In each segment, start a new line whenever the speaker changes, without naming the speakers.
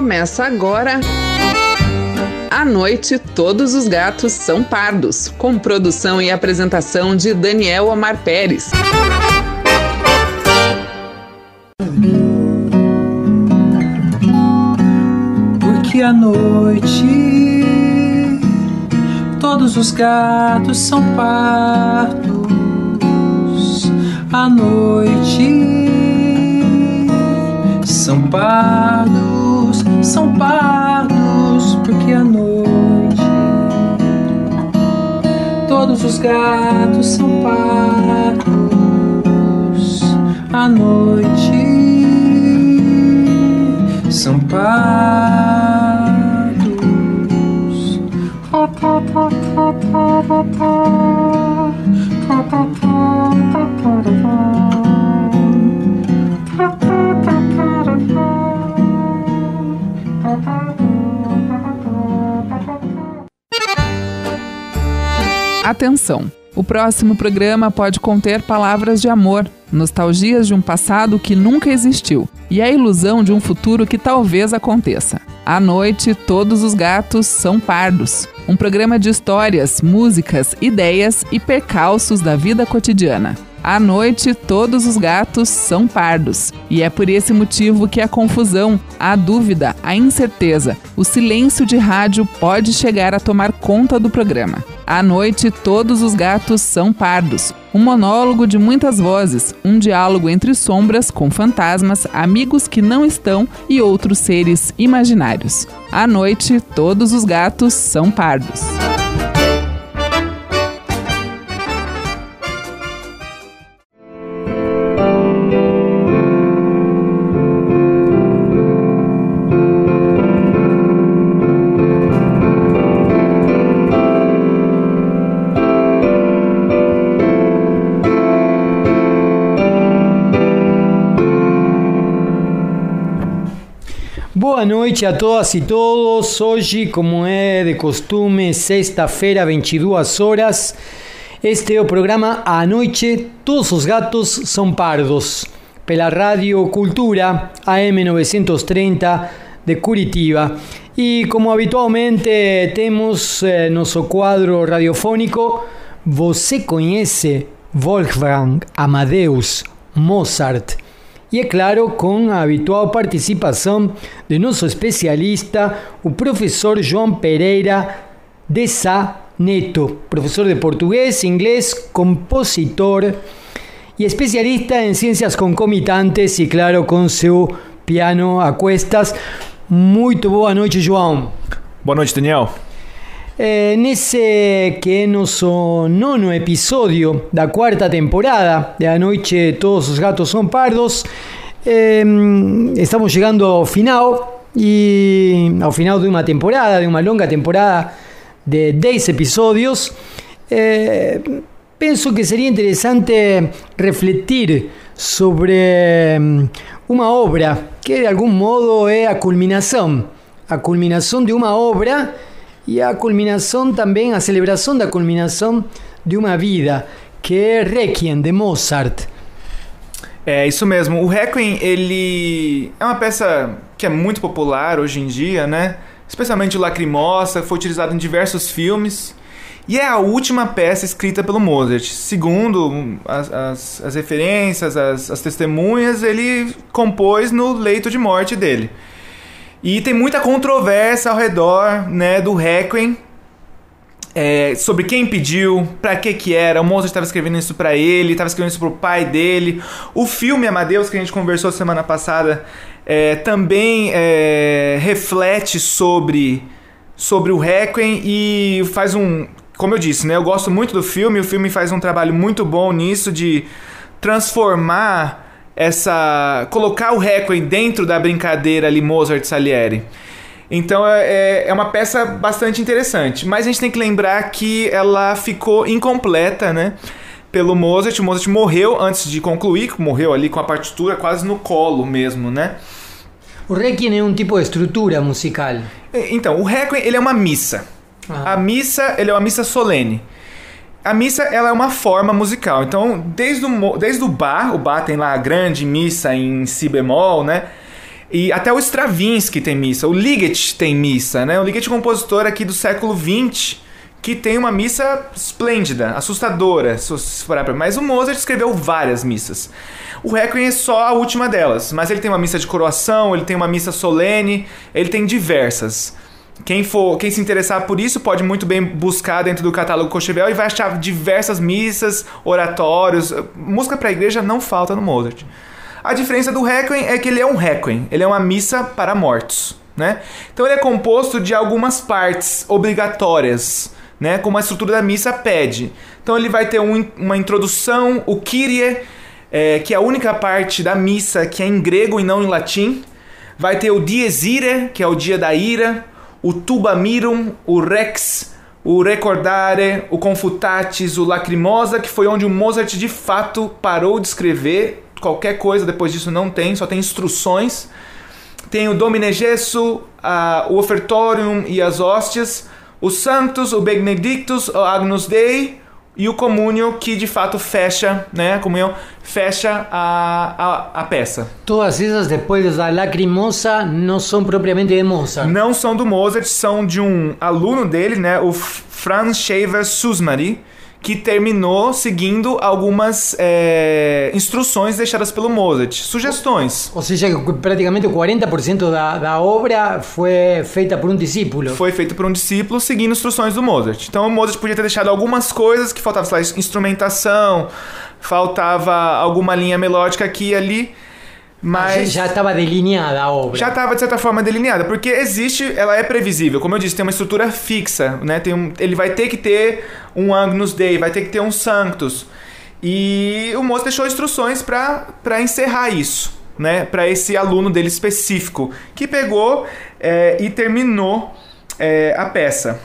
Começa agora. À noite, todos os gatos são pardos, com produção e apresentação de Daniel Omar Pérez.
Porque à noite todos os gatos são pardos. À noite são pardos, são pardos, porque à noite todos os gatos são pardos. À noite são pardos.
Atenção! O próximo programa pode conter palavras de amor, nostalgias de um passado que nunca existiu e a ilusão de um futuro que talvez aconteça. À noite, todos os gatos são pardos. Um programa de histórias, músicas, ideias e percalços da vida cotidiana. À noite, todos os gatos são pardos. E é por esse motivo que a confusão, a dúvida, a incerteza, o silêncio de rádio pode chegar a tomar conta do programa. À noite, todos os gatos são pardos. Um monólogo de muitas vozes, um diálogo entre sombras com fantasmas, amigos que não estão e outros seres imaginários. À noite, todos os gatos são pardos.
Boa noite a todas e todos. Hoje, como é de costume, sexta-feira, 22 horas, este é o programa A Noite Todos os Gatos São Pardos, pela Rádio Cultura AM 930 de Curitiba. E como habitualmente temos eh, nosso quadro radiofônico, você conhece Wolfgang Amadeus Mozart? E é claro, com a habitual participação de nosso especialista, o professor João Pereira de Sá Neto, professor de português, inglês, compositor e especialista em ciências concomitantes e, claro, com seu piano a cuestas. Muito boa noite, João.
Boa noite, Daniel.
Eh, nesse que é nosso nono episódio da quarta temporada de A Noite Todos os Gatos São Pardos, eh, estamos chegando ao final e ao final de uma temporada, de uma longa temporada de 10 episódios. Eh, penso que seria interessante refletir sobre uma obra que de algum modo é a culminação, a culminação de uma obra e a culminação também, a celebração da culminação de uma vida, que é Requiem de Mozart.
É isso mesmo. O Requiem, ele é uma peça que é muito popular hoje em dia, né? Especialmente o Lacrimosa, foi utilizado em diversos filmes. E é a última peça escrita pelo Mozart. Segundo as, as, as referências, as, as testemunhas, ele compôs no leito de morte dele. E tem muita controvérsia ao redor né, do Requiem. É, sobre quem pediu, para que que era. O Mozart estava escrevendo isso para ele, estava escrevendo isso pro pai dele. O filme Amadeus que a gente conversou semana passada é, também é, reflete sobre sobre o Requiem e faz um, como eu disse, né? Eu gosto muito do filme. O filme faz um trabalho muito bom nisso de transformar essa colocar o Requiem dentro da brincadeira ali Mozart Salieri. Então é, é uma peça bastante interessante, mas a gente tem que lembrar que ela ficou incompleta, né? Pelo Mozart, o Mozart morreu antes de concluir, morreu ali com a partitura quase no colo mesmo, né?
O Requiem é um tipo de estrutura musical.
Então, o Requiem ele é uma missa.
Ah.
A missa ele é uma missa solene. A missa ela é uma forma musical. Então, desde o, desde o Bach, o Bach tem lá a grande missa em si bemol, né? E até o Stravinsky tem missa, o Ligeti tem missa, né? O Ligeti é um compositor aqui do século XX que tem uma missa esplêndida, assustadora, se for para. Mas o Mozart escreveu várias missas. O Requiem é só a última delas, mas ele tem uma missa de coroação, ele tem uma missa solene, ele tem diversas. Quem for, quem se interessar por isso pode muito bem buscar dentro do catálogo Cochevel e vai achar diversas missas, oratórios, música para igreja não falta no Mozart. A diferença do Requiem é que ele é um Requiem, ele é uma missa para mortos, né? Então ele é composto de algumas partes obrigatórias, né? Como a estrutura da missa pede. Então ele vai ter um, uma introdução, o Kyrie, é, que é a única parte da missa que é em grego e não em latim. Vai ter o Dies Irae, que é o dia da ira, o Tuba Mirum, o Rex, o Recordare, o Confutatis, o Lacrimosa, que foi onde o Mozart de fato parou de escrever. Qualquer coisa depois disso não tem, só tem instruções. Tem o Domine Gesso, a, o Ofertorium e as hóstias, os Santos, o Benedictus, o Agnus Dei e o Comúnio, que de fato fecha, né, a comunhão fecha a, a, a peça.
Todas essas, depois da Lacrimosa, não são propriamente de Mozart.
Não são do Mozart, são de um aluno dele, né, o Franz Shaver Susmari, que terminou seguindo algumas é, instruções deixadas pelo Mozart, sugestões.
Ou seja, praticamente 40% da, da obra foi feita por um discípulo.
Foi feita por um discípulo seguindo instruções do Mozart. Então o Mozart podia ter deixado algumas coisas que faltava, sei lá, instrumentação, faltava alguma linha melódica aqui e ali. Mas
já estava delineada a obra.
Já estava de certa forma delineada, porque existe, ela é previsível. Como eu disse, tem uma estrutura fixa, né? Tem um, ele vai ter que ter um Agnus Dei, vai ter que ter um Sanctus. E o moço deixou instruções para encerrar isso, né? Para esse aluno dele específico, que pegou é, e terminou é, a peça.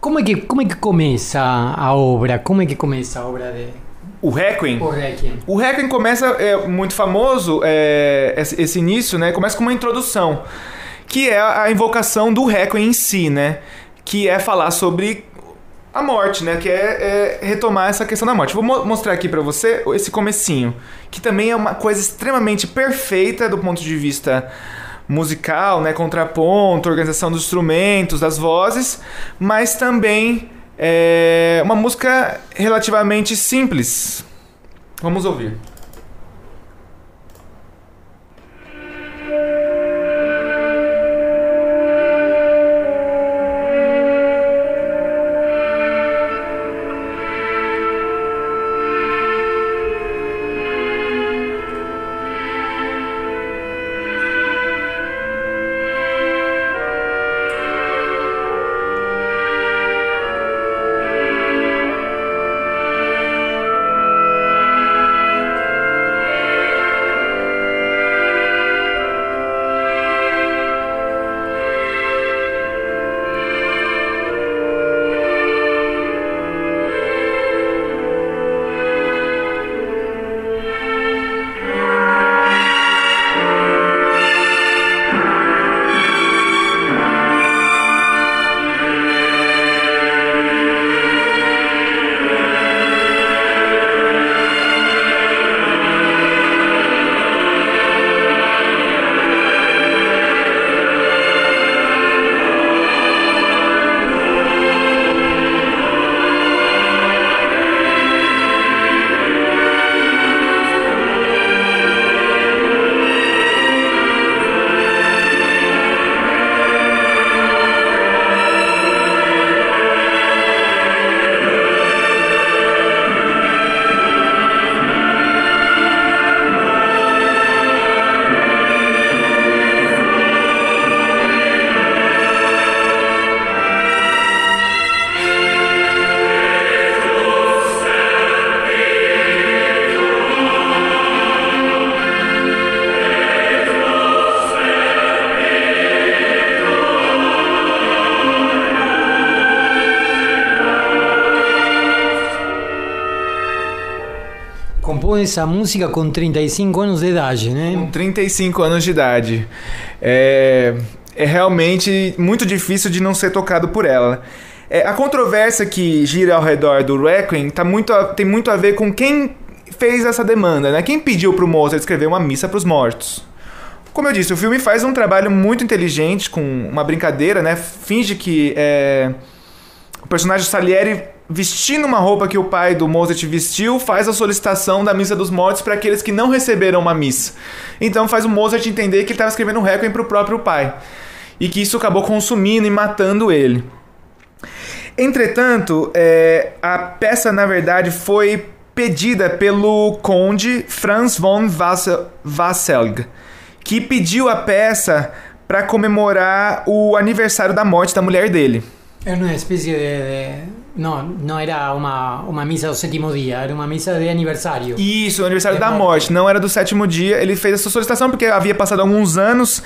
Como é que como é que começa a obra? Como é que começa a obra de
o Requiem.
O Requiem.
O Requiem começa, é muito famoso, é, esse, esse início, né? Começa com uma introdução, que é a invocação do Requiem em si, né? Que é falar sobre a morte, né? Que é, é retomar essa questão da morte. Vou mo mostrar aqui para você esse comecinho, que também é uma coisa extremamente perfeita do ponto de vista musical, né? Contraponto, organização dos instrumentos, das vozes, mas também é uma música relativamente simples. Vamos ouvir.
Essa música com 35 anos de idade, né?
Com 35 anos de idade. É, é realmente muito difícil de não ser tocado por ela. É, a controvérsia que gira ao redor do Requiem tá muito a, tem muito a ver com quem fez essa demanda, né? Quem pediu para o Mozart escrever uma missa para os mortos? Como eu disse, o filme faz um trabalho muito inteligente com uma brincadeira, né? Finge que é, o personagem Salieri vestindo uma roupa que o pai do Mozart vestiu, faz a solicitação da missa dos mortos para aqueles que não receberam uma missa. Então faz o Mozart entender que ele estava escrevendo um requiem para o próprio pai e que isso acabou consumindo e matando ele. Entretanto, é, a peça na verdade foi pedida pelo conde Franz von Wasselg, que pediu a peça para comemorar o aniversário da morte da mulher dele.
Era una especie de, No, no era una, una misa del séptimo día, era una misa de aniversario.
Isso, o aniversário
É
da
bom.
morte, não era do sétimo dia. Ele fez essa solicitação porque havia passado alguns anos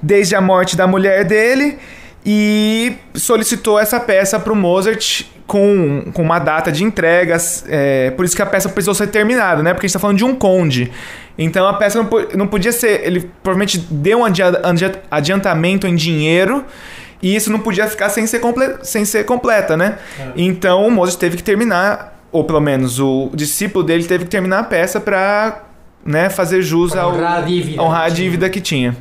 desde a morte da mulher dele e solicitou essa peça para o Mozart com, com uma data de entregas. é, por isso que a peça precisou ser terminada, né? Porque a gente está falando de um conde. Então a peça não, não podia ser. Ele provavelmente deu um adia- adia- adiantamento em dinheiro. E isso não podia ficar sem ser, comple- sem ser completa, né? Então o Mozart teve que terminar, ou pelo menos o discípulo dele teve que terminar a peça para né, fazer jus
Pra
ao
honrar a dívida
honrar a
que tinha.
dívida que tinha.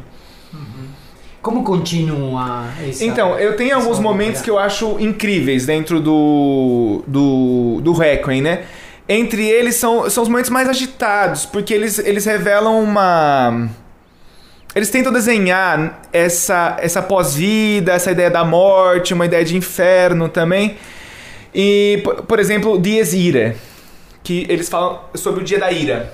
¿Cómo continúa esa?
Então, eu tenho alguns
essa
momentos que eu acho incríveis dentro do, do, do Requiem, né? Entre eles são, são os momentos mais agitados, porque eles, eles revelam uma. Eles tentam desenhar essa, essa pós-vida, essa ideia da morte, uma ideia de inferno também. E, por, por exemplo, Dies Ira, que eles falam sobre o dia da ira.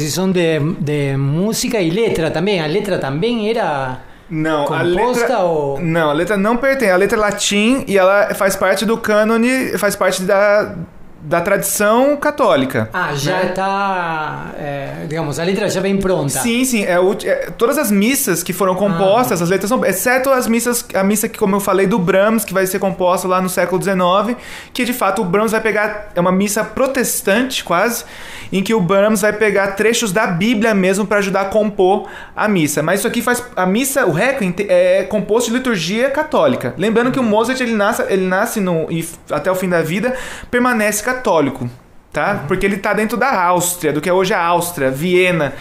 Una composición de, de música y letra también. La letra también era
Não, a
composta
letra...
ou.
Não, a letra não pertence. A letra é latim e ela faz parte do cânone, faz parte da, da tradição católica.
Ah, já
né?
está. eh, digamos, a letra já vem pronta.
Sim, sim. É, é- todas as missas que foram compostas, as letras são. Exceto as missas, a missa que, como eu falei, do Brahms, que vai ser composta lá no século XIX, que de fato o Brahms vai pegar. É uma missa protestante, quase, em que o Brahms vai pegar trechos da Bíblia mesmo para ajudar a compor a missa. Mas isso aqui faz. A missa, o Requiem, é composto de liturgia católica. Lembrando que o Mozart ele nasce, ele nasce no, e até o fim da vida permanece católico tá? Porque ele tá dentro da Áustria, do que é hoje a Áustria, Viena,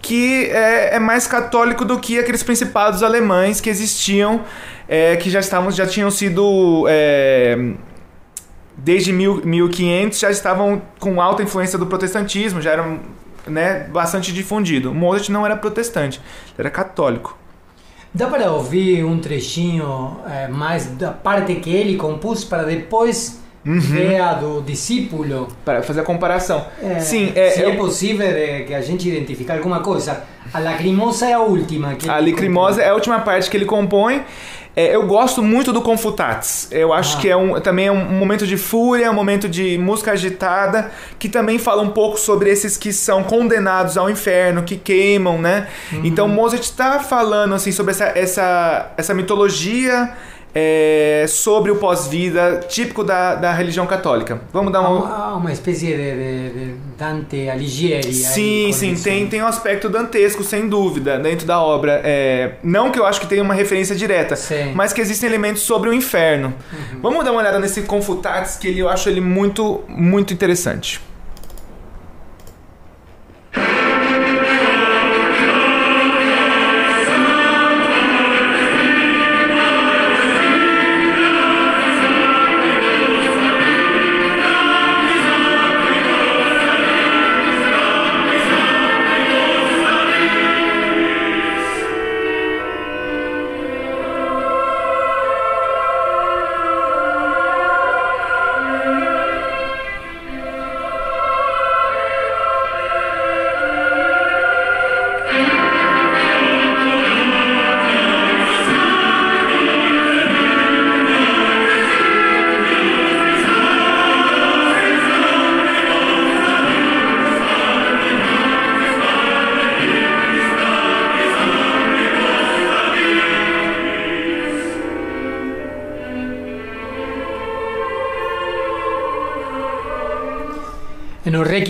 que é, é mais católico do que aqueles principados alemães que existiam, é, que já estavam, já tinham sido é, desde mil, 1500 já estavam com alta influência do protestantismo, já eram né, bastante difundido. Mozart não era protestante, era católico.
Dá para ouvir um trechinho eh, mais da parte que ele compôs para depois ver a do discípulo?
Para fazer a comparação.
Eh,
Sim, é,
se é possível de que a gente identificar alguma coisa. A lacrimosa é a última. Que
A Lacrimosa é a última parte que ele compõe. É, eu gosto muito do Confutatis. Eu acho
Ah.
que é um, também é um momento de fúria, um momento de música agitada, que também fala um pouco sobre esses que são condenados ao inferno, que queimam, né? Então Mozart está falando assim sobre essa, essa, essa mitologia é, sobre o pós-vida típico da, da religião católica. Vamos dar um,
uma, há uma espécie de, de- de Dante Alighieri.
Sim, sim, tem, tem um aspecto dantesco, sem dúvida, dentro da obra. É, não que eu acho que tenha uma referência direta,
Sim.
mas que existem elementos sobre o inferno. Vamos dar uma olhada nesse Confutatis, que ele, eu acho ele muito, muito interessante.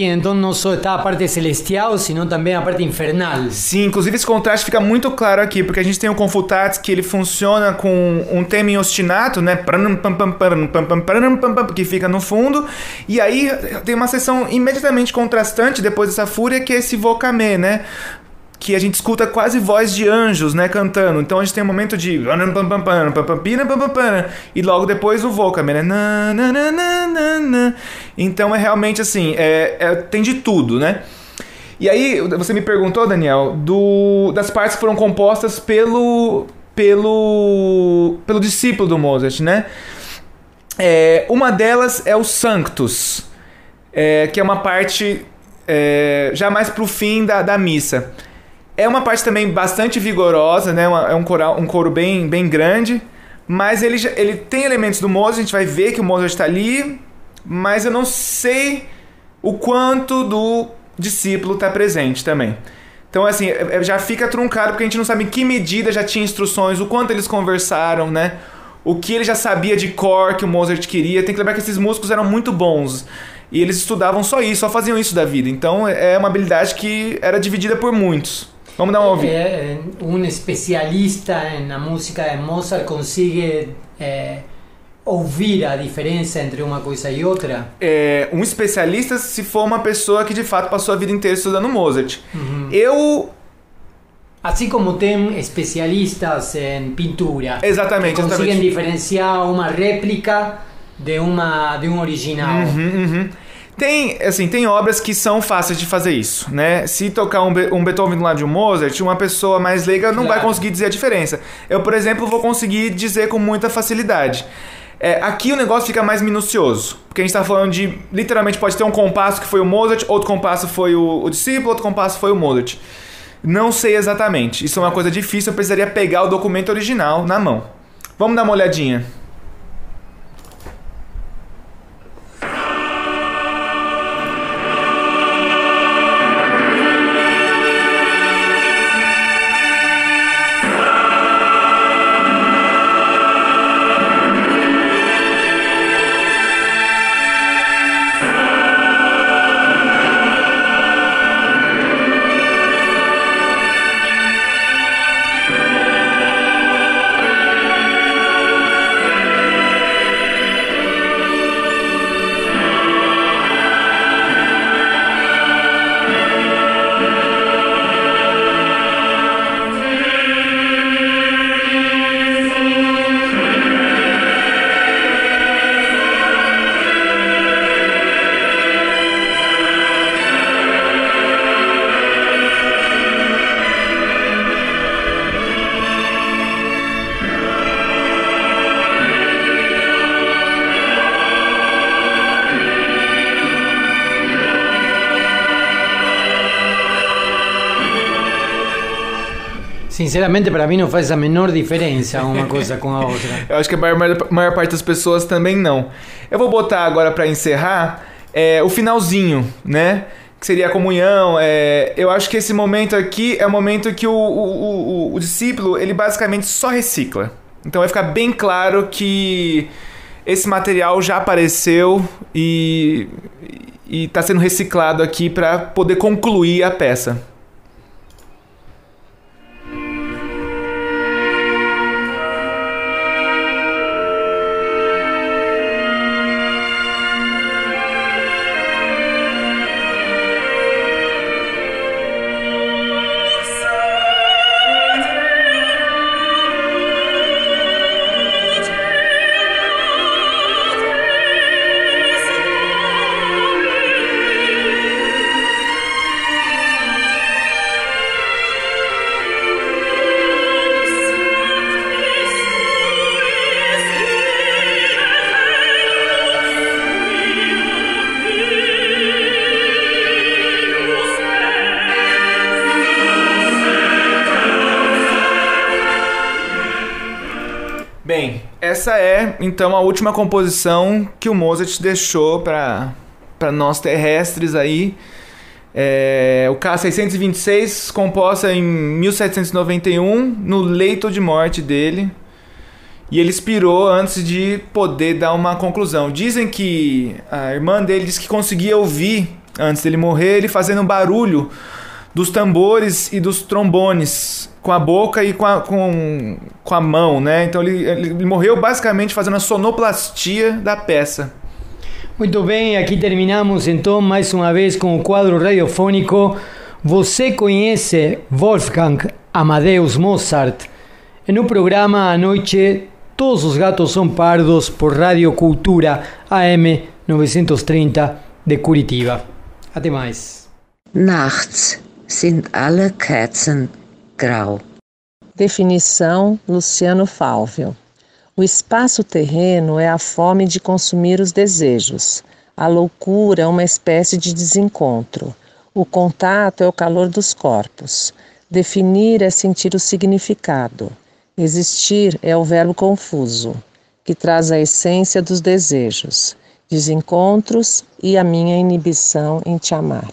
Então, não só está a parte celestial, sino também a parte infernal.
Sim, inclusive esse contraste fica muito claro aqui, porque a gente tem o Confutatis que ele funciona com um tema em ostinato, né? Que fica no fundo. E aí tem uma seção imediatamente contrastante depois dessa fúria, que é esse vocamé, né? que a gente escuta quase voz de anjos, né, cantando. Então a gente tem um momento de e logo depois o vocal, né? Então é realmente assim, é, é, tem de tudo, né? E aí você me perguntou, Daniel, do, das partes que foram compostas pelo pelo pelo discípulo do Mozart, né? É, uma delas é o Sanctus, é, que é uma parte é, já mais pro fim da, da missa. É uma parte também bastante vigorosa, né? é um, coral, um coro bem, bem grande. Mas ele, ele tem elementos do Mozart, a gente vai ver que o Mozart está ali, mas eu não sei o quanto do discípulo está presente também. Então, assim, é, é, já fica truncado porque a gente não sabe em que medida já tinha instruções, o quanto eles conversaram, né? O que ele já sabia de cor que o Mozart queria. Tem que lembrar que esses músicos eram muito bons. E eles estudavam só isso, só faziam isso da vida. Então, é uma habilidade que era dividida por muitos. Vamos dar uma ouvida.
É, um especialista na música de Mozart consegue é, ouvir a diferença entre uma coisa e outra?
É, um especialista se for uma pessoa que de fato passou a vida inteira estudando Mozart. Uhum. Eu
Assim como tem especialistas em pintura.
Exatamente.
Que conseguem
exatamente.
diferenciar uma réplica de, uma, de um original.
Uhum, uhum. Tem, assim, tem obras que são fáceis de fazer isso, né? Se tocar um, um Beethoven do lado de um Mozart, uma pessoa mais leiga não claro. vai conseguir dizer a diferença. Eu, por exemplo, vou conseguir dizer com muita facilidade. É, aqui o negócio fica mais minucioso, porque a gente está falando de, literalmente, pode ter um compasso que foi o Mozart, outro compasso foi o, o discípulo, outro compasso foi o Mozart. Não sei exatamente, isso é uma coisa difícil, eu precisaria pegar o documento original na mão. Vamos dar uma olhadinha.
Sinceramente, para mim não faz a menor diferença uma coisa com a outra.
Eu acho que a maior, maior parte das pessoas também não. Eu vou botar agora para encerrar é, o finalzinho, né? Que seria a comunhão. É, eu acho que esse momento aqui é o momento que o, o, o, o discípulo ele basicamente só recicla. Então vai ficar bem claro que esse material já apareceu e está sendo reciclado aqui para poder concluir a peça. Então a última composição que o Mozart deixou para nós terrestres aí. É, o K626, composta em 1791, no leito de morte dele. E ele expirou antes de poder dar uma conclusão. Dizem que a irmã dele disse que conseguia ouvir antes dele morrer, ele fazendo barulho dos tambores e dos trombones com a boca e com a, com, com a mão, né? Então ele, ele morreu basicamente fazendo a sonoplastia da peça.
Muito bem, aqui terminamos então mais uma vez com o quadro radiofônico. Você conhece Wolfgang Amadeus Mozart? No programa à noite, Todos os gatos são pardos por Radio Cultura AM 930 de Curitiba. Até mais.
Nachts sind alle Kerzen grau.
Definição Luciano Fálvio. O espaço terreno é a fome de consumir os desejos. A loucura é uma espécie de desencontro. O contato é o calor dos corpos. Definir é sentir o significado. Existir é o verbo confuso, que traz a essência dos desejos, desencontros e a minha inibição em te amar.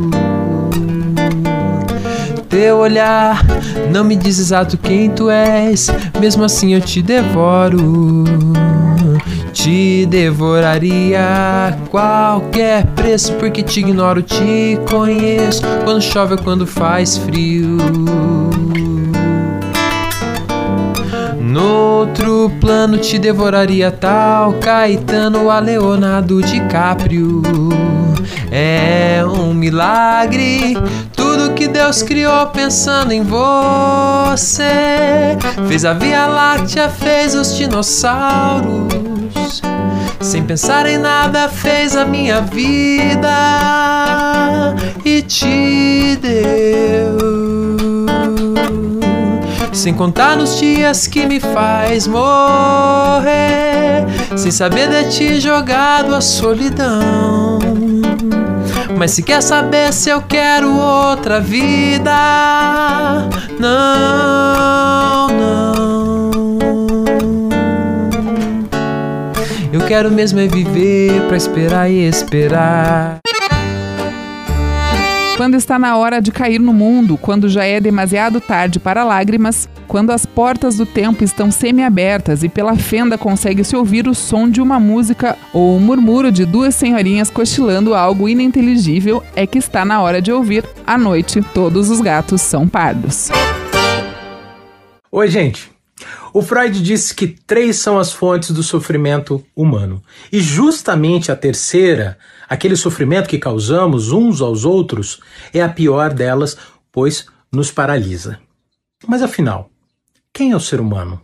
Teu olhar não me diz exato quem tu és, mesmo assim eu te devoro. Te devoraria qualquer preço, porque te ignoro, te conheço. Quando chove ou quando faz frio. No outro plano te devoraria tal Caetano a Leonardo DiCaprio. É um milagre tudo que Deus criou pensando em você. Fez a Via Láctea, fez os dinossauros. Sem pensar em nada, fez a minha vida e te deu. Sem contar nos dias que me faz morrer, sem saber de ti jogado a solidão. Mas se quer saber se eu quero outra vida, não, não. Eu quero mesmo é viver pra esperar e esperar.
Quando está na hora de cair no mundo, quando já é demasiado tarde para lágrimas, quando as portas do tempo estão semi-abertas e pela fenda consegue-se ouvir o som de uma música ou o murmúrio de duas senhorinhas cochilando algo ininteligível, é que está na hora de ouvir À noite todos os gatos são pardos.
Oi, gente. O Freud disse que três são as fontes do sofrimento humano. E justamente a terceira, aquele sofrimento que causamos uns aos outros, é a pior delas, pois nos paralisa. Mas afinal, quem é o ser humano?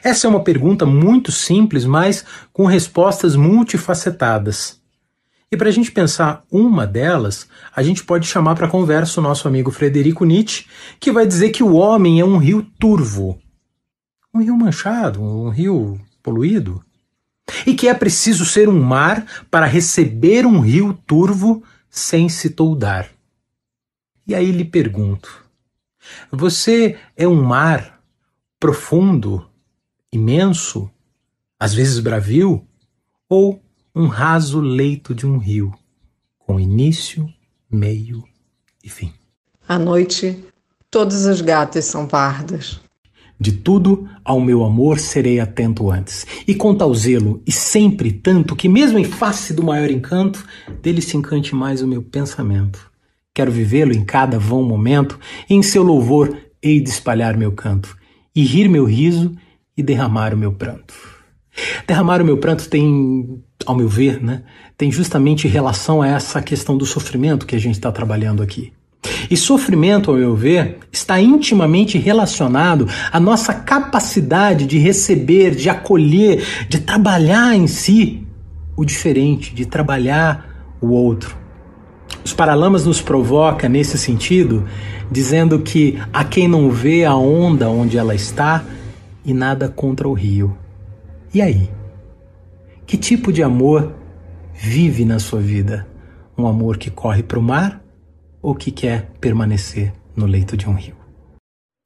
Essa é uma pergunta muito simples, mas com respostas multifacetadas. E para a gente pensar uma delas, a gente pode chamar para conversa o nosso amigo Frederico Nietzsche, que vai dizer que o homem é um rio turvo, um rio manchado, um rio poluído, e que é preciso ser um mar para receber um rio turvo sem se toldar. E aí lhe pergunto: você é um mar profundo, imenso, às vezes bravio, ou um raso leito de um rio, com início, meio e fim?
À noite, todas as gatas são pardas.
De tudo ao meu amor serei atento antes, e com tal zelo, e sempre tanto, que mesmo em face do maior encanto, dele se encante mais o meu pensamento. Quero vivê-lo em cada vão momento, em seu louvor hei de espalhar meu canto, e rir meu riso e derramar o meu pranto. Derramar o meu pranto tem, ao meu ver, né, tem justamente relação a essa questão do sofrimento que a gente está trabalhando aqui. E sofrimento, ao meu ver, está intimamente relacionado à nossa capacidade de receber, de acolher, de trabalhar em si o diferente, de trabalhar o outro. Os Paralamas nos provoca nesse sentido, dizendo que há quem não vê a onda onde ela está e nada contra o rio. E aí? Que tipo de amor vive na sua vida? Um amor que corre para o mar ou que quer permanecer no leito de um rio?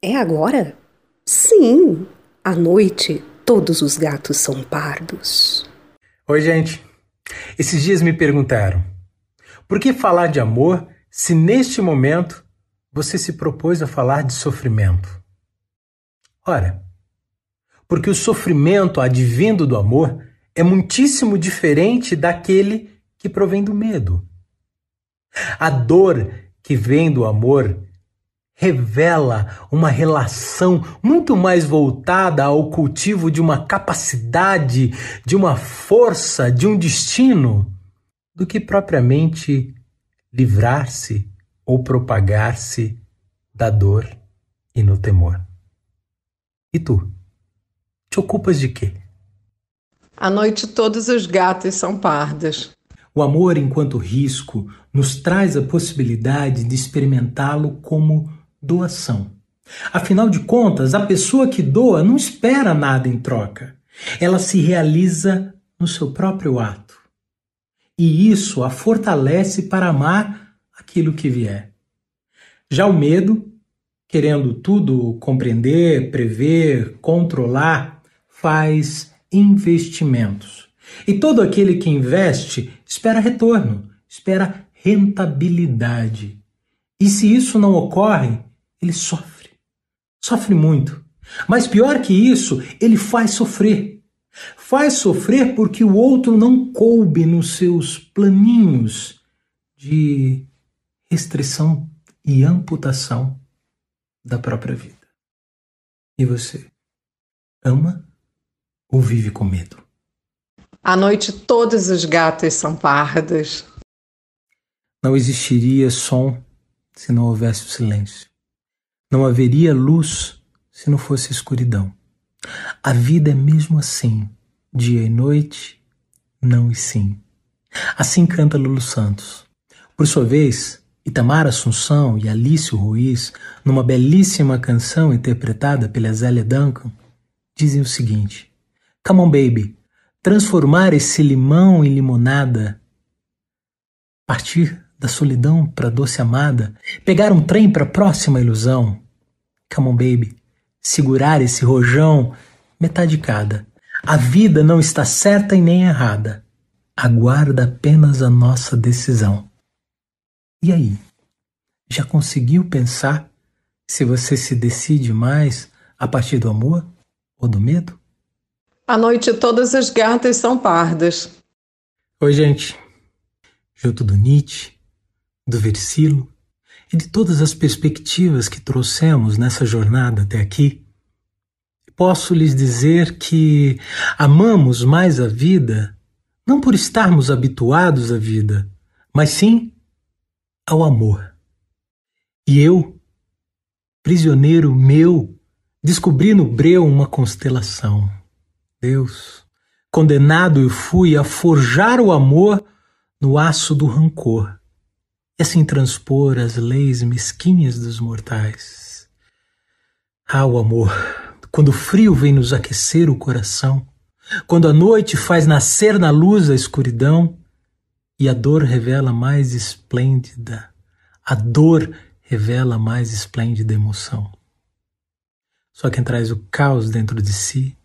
É agora? Sim! À noite, todos os gatos são pardos.
Oi, gente. Esses dias me perguntaram: por que falar de amor se neste momento você se propôs a falar de sofrimento? Ora, porque o sofrimento advindo do amor é muitíssimo diferente daquele que provém do medo. A dor que vem do amor revela uma relação muito mais voltada ao cultivo de uma capacidade, de uma força, de um destino, do que propriamente livrar-se ou propagar-se da dor e no temor. E tu? Te ocupas de quê?
À noite todos os gatos são pardas.
O amor, enquanto risco, nos traz a possibilidade de experimentá-lo como doação. Afinal de contas, a pessoa que doa não espera nada em troca. Ela se realiza no seu próprio ato. E isso a fortalece para amar aquilo que vier. Já o medo, querendo tudo compreender, prever, controlar, faz investimentos. E todo aquele que investe espera retorno, espera rentabilidade. E se isso não ocorre, ele sofre. Sofre muito. Mas pior que isso, ele faz sofrer. Faz sofrer porque o outro não coube nos seus planinhos de restrição e amputação da própria vida. E você? Ama ou vive com medo?
À noite todas as gatas são pardas.
Não existiria som se não houvesse o silêncio. Não haveria luz se não fosse escuridão. A vida é mesmo assim, dia e noite, não e sim. Assim canta Lulu Santos. Por sua vez, Itamar Assunção e Alice Ruiz, numa belíssima canção interpretada pela Zélia Duncan, dizem o seguinte: Come on, baby, transformar esse limão em limonada, partir da solidão para doce amada, pegar um trem para próxima ilusão. Come on, baby, segurar esse rojão, metade cada. A vida não está certa e nem errada. Aguarda apenas a nossa decisão. E aí? Já conseguiu pensar se você se decide mais a partir do amor ou do medo?
À noite todas as gatas são pardas.
Oi, gente. Junto do Nietzsche, do Versilo e de todas as perspectivas que trouxemos nessa jornada até aqui, posso lhes dizer que amamos mais a vida não por estarmos habituados à vida, mas sim ao amor. E eu, prisioneiro meu, descobri no breu uma constelação. Deus, condenado eu fui a forjar o amor no aço do rancor e assim transpor as leis mesquinhas dos mortais. Ah, o amor, quando o frio vem nos aquecer o coração, quando a noite faz nascer na luz a escuridão e a dor revela mais esplêndida, a dor revela mais esplêndida emoção. Só quem traz o caos dentro de si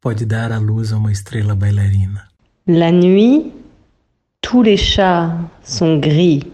pode dar à luz a uma estrela bailarina.
La nuit, tous les chats sont gris.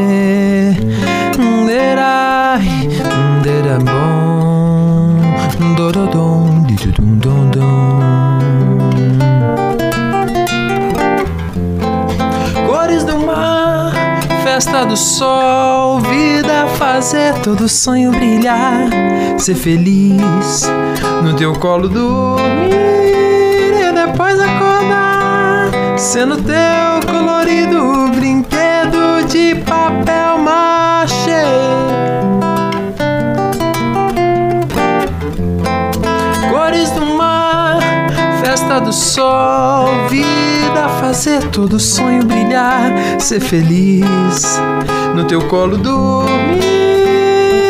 festa do sol, vida fazer todo sonho brilhar, ser feliz no teu colo dormir e depois acordar, sendo teu colorido brinquedo de papel machê. Festa do sol, vida fazer todo sonho brilhar, ser feliz no teu colo dormir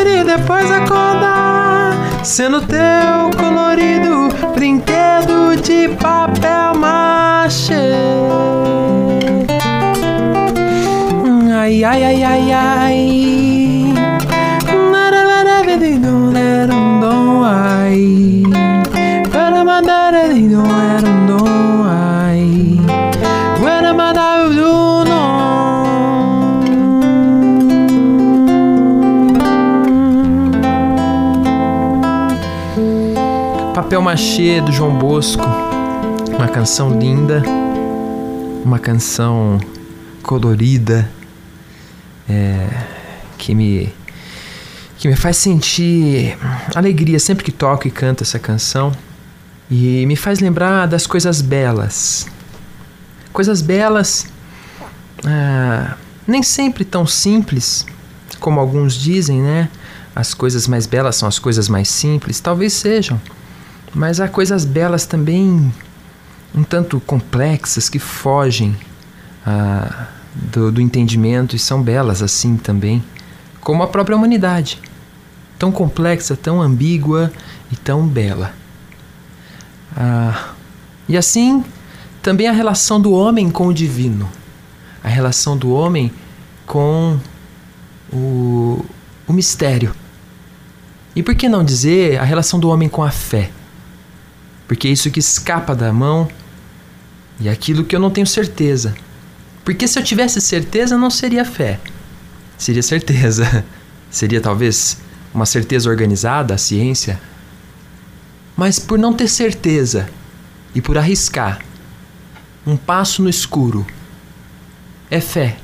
e depois acordar, sendo teu colorido brinquedo de papel machê. Ai, ai, ai, ai. Ai. Machê do João Bosco, uma canção linda, uma canção colorida, é, que me que me faz sentir alegria sempre que toco e canto essa canção e me faz lembrar das coisas belas. Coisas belas, ah, nem sempre tão simples como alguns dizem, né? As coisas mais belas são as coisas mais simples, talvez sejam, mas há coisas belas também um tanto complexas que fogem ah, do, do entendimento e são belas assim também, como a própria humanidade tão complexa, tão ambígua e tão bela. Ah, e assim, também a relação do homem com o divino, a relação do homem com o, o mistério. E por que não dizer a relação do homem com a fé? Porque é isso que escapa da mão e aquilo que eu não tenho certeza. Porque se eu tivesse certeza, não seria fé. Seria certeza. Seria talvez uma certeza organizada, a ciência, mas por não ter certeza e por arriscar, um passo no escuro é fé.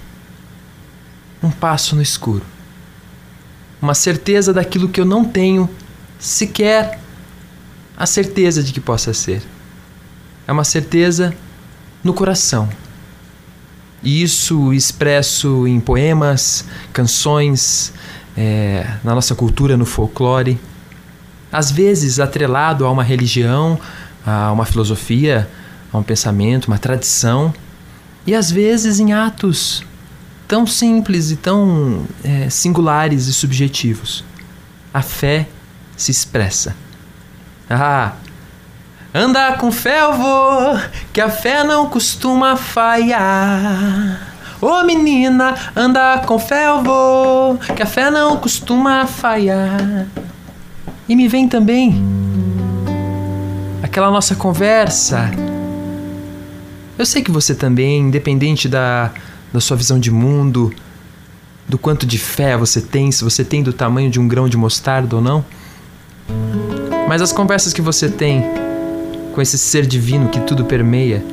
Um passo no escuro. Uma certeza daquilo que eu não tenho sequer a certeza de que possa ser. É uma certeza no coração. E isso expresso em poemas, canções, é, na nossa cultura, no folclore, às vezes atrelado a uma religião, a uma filosofia, a um pensamento, uma tradição, e às vezes em atos tão simples e tão é, singulares e subjetivos. A fé se expressa. Ah, anda com fé, vou, que a fé não costuma falhar. Ô oh, menina, anda com fé vou, que a fé não costuma falhar. E me vem também aquela nossa conversa. Eu sei que você também, independente da, da sua visão de mundo, do quanto de fé você tem, se você tem do tamanho de um grão de mostarda ou não. Mas as conversas que você tem com esse ser divino que tudo permeia,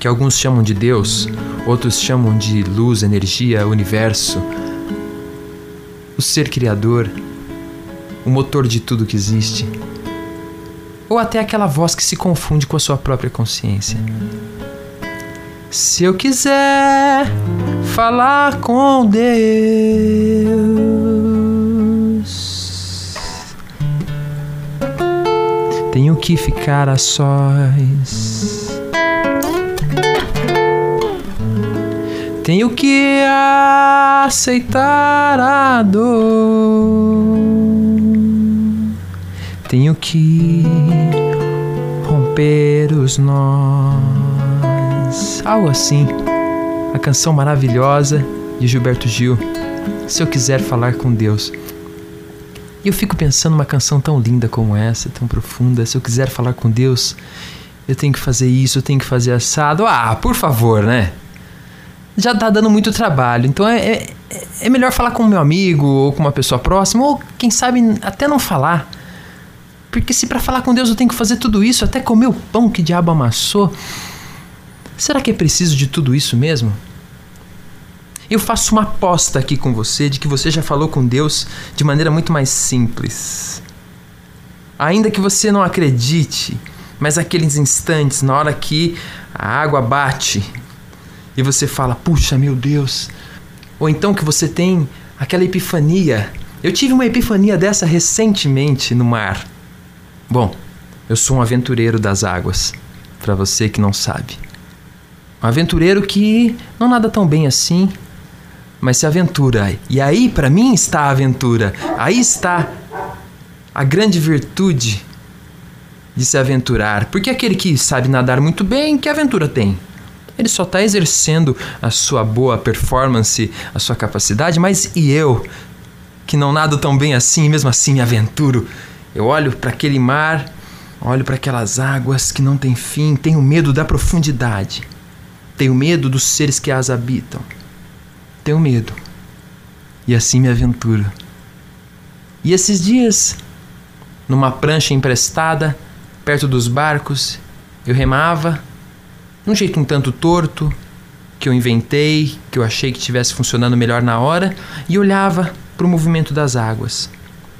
que alguns chamam de Deus, outros chamam de luz, energia, universo, o ser criador, o motor de tudo que existe, ou até aquela voz que se confunde com a sua própria consciência. Se eu quiser falar com Deus, tenho que ficar a sós. Tenho que aceitar a dor. Tenho que romper os nós. Algo assim. A canção maravilhosa de Gilberto Gil. Se eu quiser falar com Deus. E eu fico pensando uma canção tão linda como essa, tão profunda. Se eu quiser falar com Deus, eu tenho que fazer isso, eu tenho que fazer assado. Ah, por favor, né? já tá dando muito trabalho. Então é, é, é melhor falar com o meu amigo ou com uma pessoa próxima, ou quem sabe até não falar. Porque se para falar com Deus eu tenho que fazer tudo isso, até comer o pão que diabo amassou, será que é preciso de tudo isso mesmo? Eu faço uma aposta aqui com você de que você já falou com Deus de maneira muito mais simples. Ainda que você não acredite, mas aqueles instantes, na hora que a água bate e você fala, puxa, meu Deus. Ou então que você tem aquela epifania. Eu tive uma epifania dessa recentemente no mar. Bom, eu sou um aventureiro das águas, para você que não sabe. Um aventureiro que não nada tão bem assim, mas se aventura. E aí, para mim, está a aventura. Aí está a grande virtude de se aventurar. Porque aquele que sabe nadar muito bem, que aventura tem? Ele só está exercendo a sua boa performance, a sua capacidade, mas e eu, que não nado tão bem assim, mesmo assim me aventuro? Eu olho para aquele mar, olho para aquelas águas que não têm fim, tenho medo da profundidade, tenho medo dos seres que as habitam, tenho medo. E assim me aventuro. E esses dias, numa prancha emprestada, perto dos barcos, eu remava, de um jeito um tanto torto, que eu inventei, que eu achei que estivesse funcionando melhor na hora, e olhava para o movimento das águas.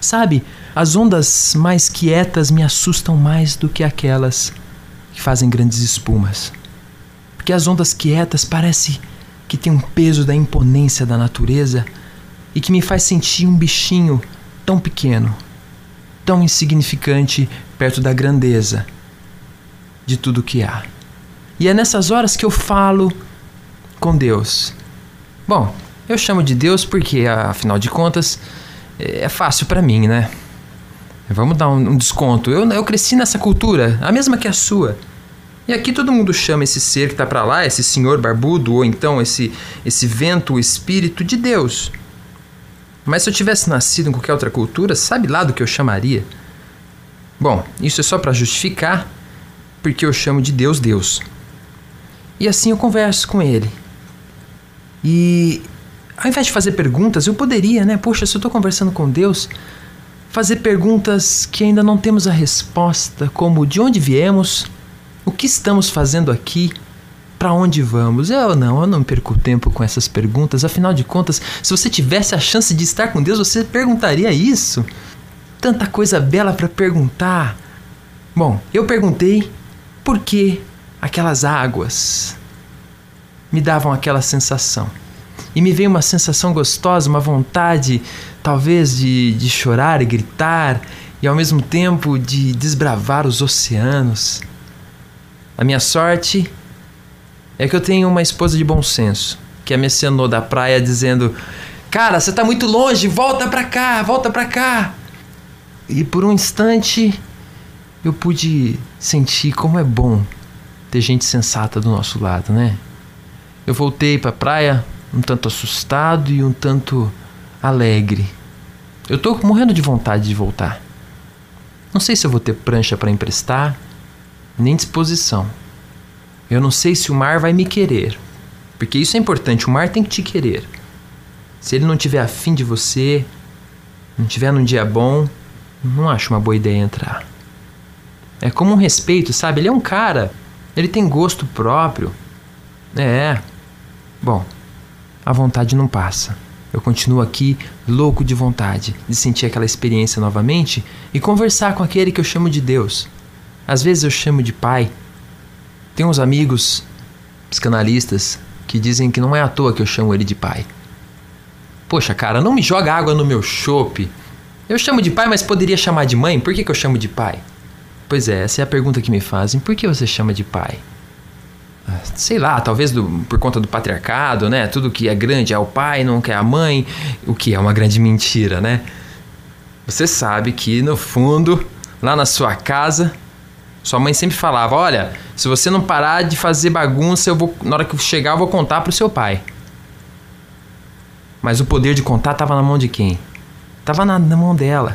Sabe, as ondas mais quietas me assustam mais do que aquelas que fazem grandes espumas. Porque as ondas quietas parece que tem um peso da imponência da natureza e que me faz sentir um bichinho tão pequeno, tão insignificante perto da grandeza de tudo que há. E é nessas horas que eu falo com Deus. Bom, eu chamo de Deus porque, afinal de contas, é fácil para mim, né? Vamos dar um, desconto. Eu, eu cresci nessa cultura, a mesma que a sua. E aqui todo mundo chama esse ser que está para lá, esse senhor barbudo, ou então esse, esse vento, o espírito de Deus. Mas se eu tivesse nascido em qualquer outra cultura, sabe lá do que eu chamaria? Bom, isso é só para justificar porque eu chamo de Deus Deus. E assim eu converso com ele. E ao invés de fazer perguntas, eu poderia, né? Poxa, se eu estou conversando com Deus, fazer perguntas que ainda não temos a resposta, como de onde viemos, o que estamos fazendo aqui, para onde vamos? Eu não, eu não perco tempo com essas perguntas. Afinal de contas, se você tivesse a chance de estar com Deus, você perguntaria isso. Tanta coisa bela para perguntar. Bom, eu perguntei por que aquelas águas me davam aquela sensação. E me veio uma sensação gostosa, uma vontade, talvez, de, de chorar e gritar, e ao mesmo tempo de desbravar os oceanos. A minha sorte é que eu tenho uma esposa de bom senso, que me acenou da praia dizendo: Cara, você tá muito longe, volta pra cá, volta pra cá. E por um instante eu pude sentir como é bom ter gente sensata do nosso lado, né? Eu voltei pra praia um tanto assustado e um tanto alegre. Eu tô morrendo de vontade de voltar. Não sei se eu vou ter prancha para emprestar, nem disposição. Eu não sei se o mar vai me querer. Porque isso é importante, o mar tem que te querer. Se ele não tiver afim de você, não tiver num dia bom, não acho uma boa ideia entrar. É como um respeito, sabe? Ele é um cara, ele tem gosto próprio. É. Bom, a vontade não passa. Eu continuo aqui louco de vontade de sentir aquela experiência novamente e conversar com aquele que eu chamo de Deus. Às vezes eu chamo de Pai, tem uns amigos psicanalistas que dizem que não é à toa que eu chamo ele de pai. Poxa, cara, não me joga água no meu chope. Eu chamo de pai, mas poderia chamar de mãe? Por que, que eu chamo de pai? Pois é, essa é a pergunta que me fazem. Por que você chama de pai? Ah, sei lá, talvez do, por conta do patriarcado, né? Tudo que é grande é o pai, não quer a mãe, o que é uma grande mentira, né? Você sabe que no fundo, lá na sua casa, sua mãe sempre falava: Olha, se você não parar de fazer bagunça, eu vou, na hora que chegar, eu vou contar pro seu pai. Mas o poder de contar estava na mão de quem? Tava na, na mão dela.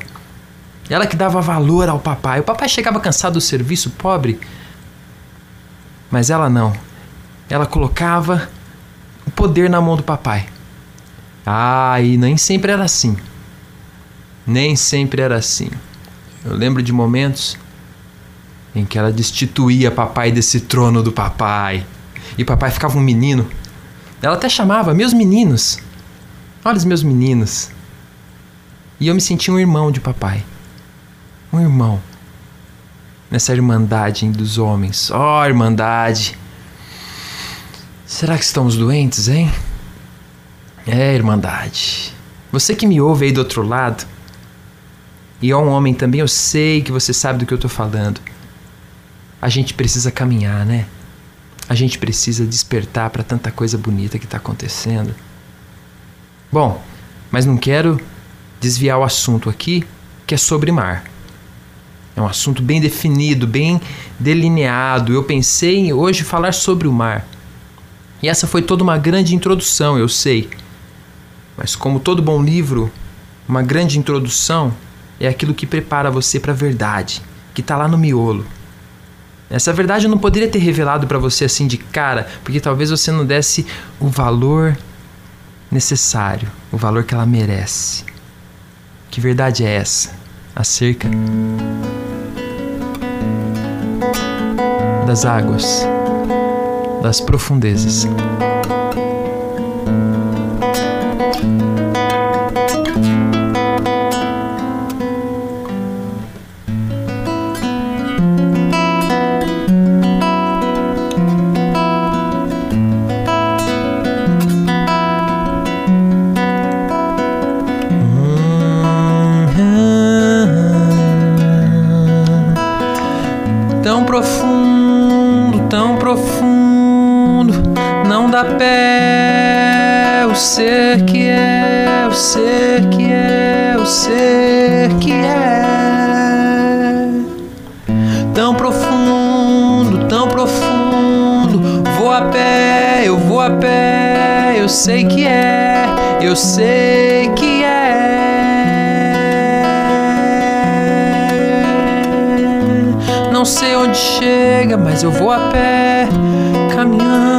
Ela que dava valor ao papai. O papai chegava cansado do serviço, pobre. Mas ela não. Ela colocava o poder na mão do papai. Ah, e nem sempre era assim. Nem sempre era assim. Eu lembro de momentos em que ela destituía papai desse trono do papai. E papai ficava um menino. Ela até chamava meus meninos. Olha os meus meninos. E eu me sentia um irmão de papai. Um irmão. Nessa irmandade dos homens. Ó, oh, irmandade. Será que estamos doentes, hein? É, irmandade. Você que me ouve aí do outro lado. E é um homem também, eu sei que você sabe do que eu tô falando a gente precisa caminhar, né? A gente precisa despertar para tanta coisa bonita que está acontecendo. Bom, mas não quero desviar o assunto aqui, que é sobre mar. É um assunto bem definido, bem delineado. Eu pensei em hoje falar sobre o mar. E essa foi toda uma grande introdução, eu sei. Mas como todo bom livro, uma grande introdução é aquilo que prepara você para a verdade, que está lá no miolo. Essa verdade eu não poderia ter revelado para você assim de cara, porque talvez você não desse o valor necessário, o valor que ela merece. Que verdade é essa acerca das águas, das profundezas? Ser que é, o ser que é, o ser que é. Tão profundo, tão profundo, vou a pé, eu vou a pé, eu sei que é, eu sei que é. Não sei onde chega, mas eu vou a pé, caminhando.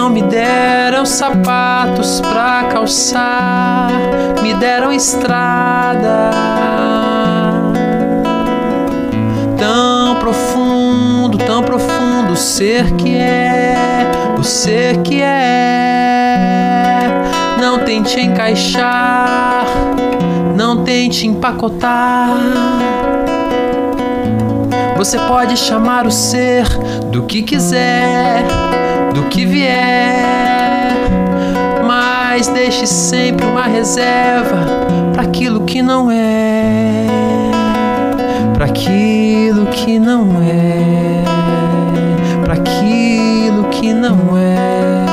Não me deram sapatos pra calçar, me deram estrada. Tão profundo, tão profundo, o ser que é, o ser que é. Não tente encaixar, não tente empacotar. Você pode chamar o ser do que quiser, do que vier, mas deixe sempre uma reserva para aquilo que não é, para aquilo que não é, para aquilo que não é,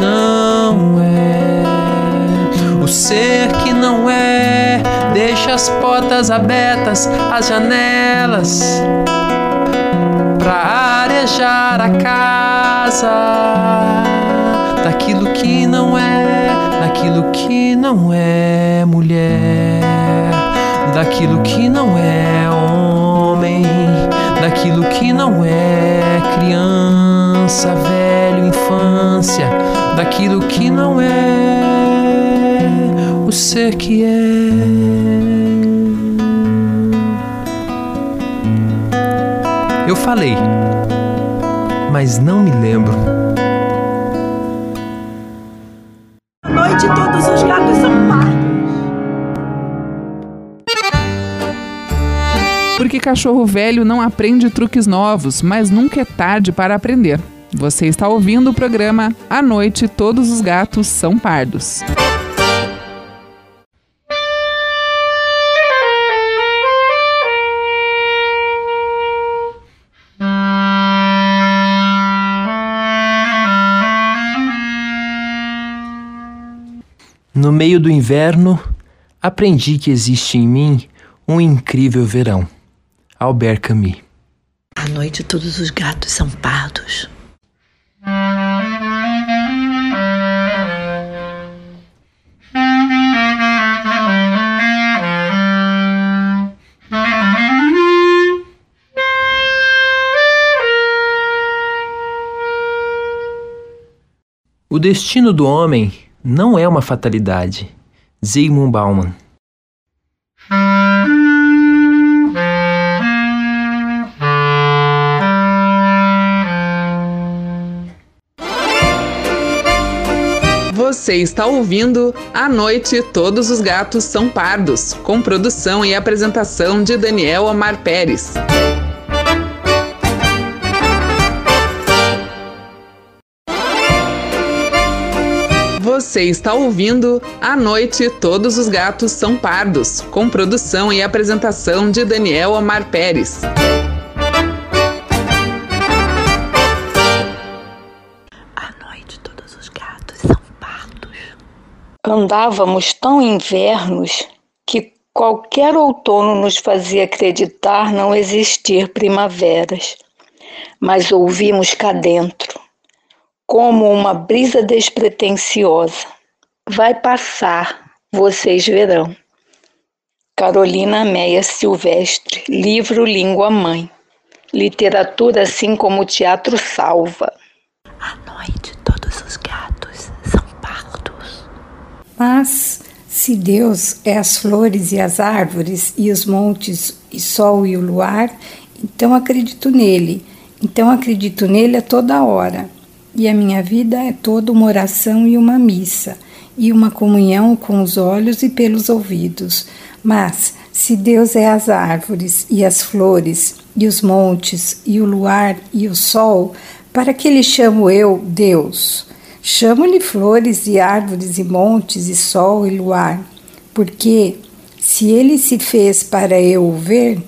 não é. O ser que não é, deixa as portas abertas, as janelas pra arejar a casa daquilo que não é, daquilo que não é mulher, daquilo que não é homem, daquilo que não é criança, velho, infância, daquilo que não é o ser que é. Eu falei, mas não me lembro.
noite todos os gatos são pardos.
Porque cachorro velho não aprende truques novos, mas nunca é tarde para aprender. Você está ouvindo o programa À Noite Todos os Gatos São Pardos.
No meio do inverno, aprendi que existe em mim um incrível verão. Albert Camus.
À noite todos os gatos são pardos.
O destino do homem não é uma fatalidade. Zygmunt Bauman.
Você está ouvindo À Noite Todos os Gatos São Pardos, com produção e apresentação de Daniel Omar Pérez. Você está ouvindo À Noite Todos os Gatos São Pardos, com produção e apresentação de Daniel Omar Pérez. À noite todos os gatos são pardos.
Andávamos tão invernos que qualquer outono nos fazia acreditar não existir primaveras, mas ouvimos cá dentro como uma brisa despretensiosa. Vai passar, vocês verão. Carolina Meia Silvestre, livro Língua Mãe. Literatura assim como o teatro salva.
À noite todos os gatos são pardos.
Mas se Deus é as flores e as árvores e os montes e sol e o luar, então acredito nele. Então acredito nele a toda hora. E a minha vida é toda uma oração e uma missa, e uma comunhão com os olhos e pelos ouvidos. Mas se Deus é as árvores e as flores e os montes e o luar e o sol, para que lhe chamo eu Deus? Chamo-lhe flores e árvores e montes e sol e luar, porque se ele se fez para eu o ver,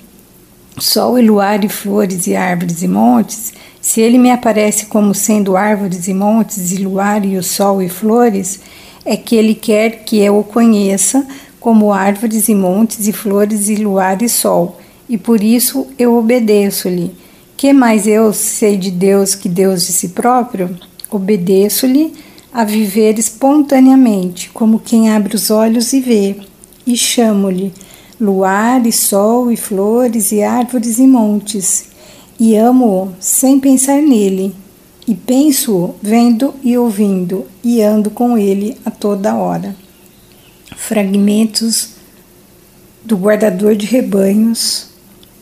sol e luar e flores e árvores e montes, se ele me aparece como sendo árvores e montes e luar e o sol e flores, é que ele quer que eu o conheça como árvores e montes e flores e luar e sol, e por isso eu obedeço-lhe. Que mais eu sei de Deus que Deus de si próprio? Obedeço-lhe a viver espontaneamente, como quem abre os olhos e vê, e chamo-lhe luar e sol e flores e árvores e montes, e amo-o sem pensar nele, e penso-o vendo e ouvindo, e ando com ele a toda hora. Fragmentos do Guardador de Rebanhos,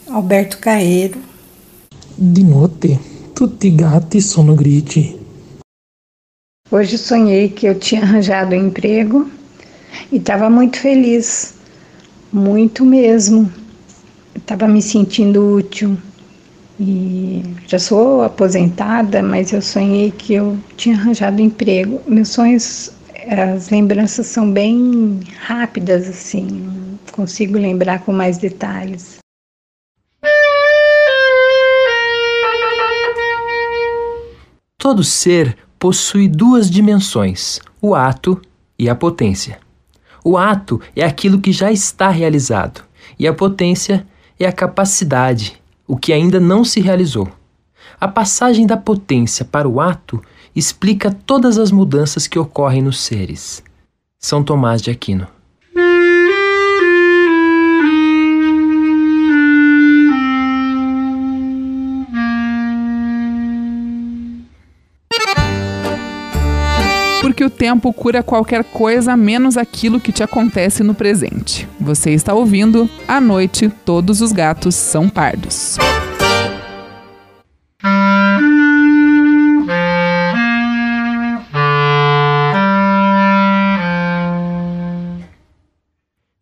Alberto Caeiro.
Di notte tutti gatti sono grigi.
Hoje sonhei que eu tinha arranjado um emprego e estava muito feliz, muito mesmo. Estava me sentindo útil. E já sou aposentada, mas eu sonhei que eu tinha arranjado emprego. Meus sonhos, as lembranças são bem rápidas, assim, não consigo lembrar com mais detalhes.
Todo ser possui duas dimensões, o ato e a potência. O ato é aquilo que já está realizado, e a potência é a capacidade, o que ainda não se realizou. A passagem da potência para o ato explica todas as mudanças que ocorrem nos seres. São Tomás de Aquino.
Tempo cura qualquer coisa menos aquilo que te acontece no presente. Você está ouvindo À Noite Todos os Gatos São Pardos.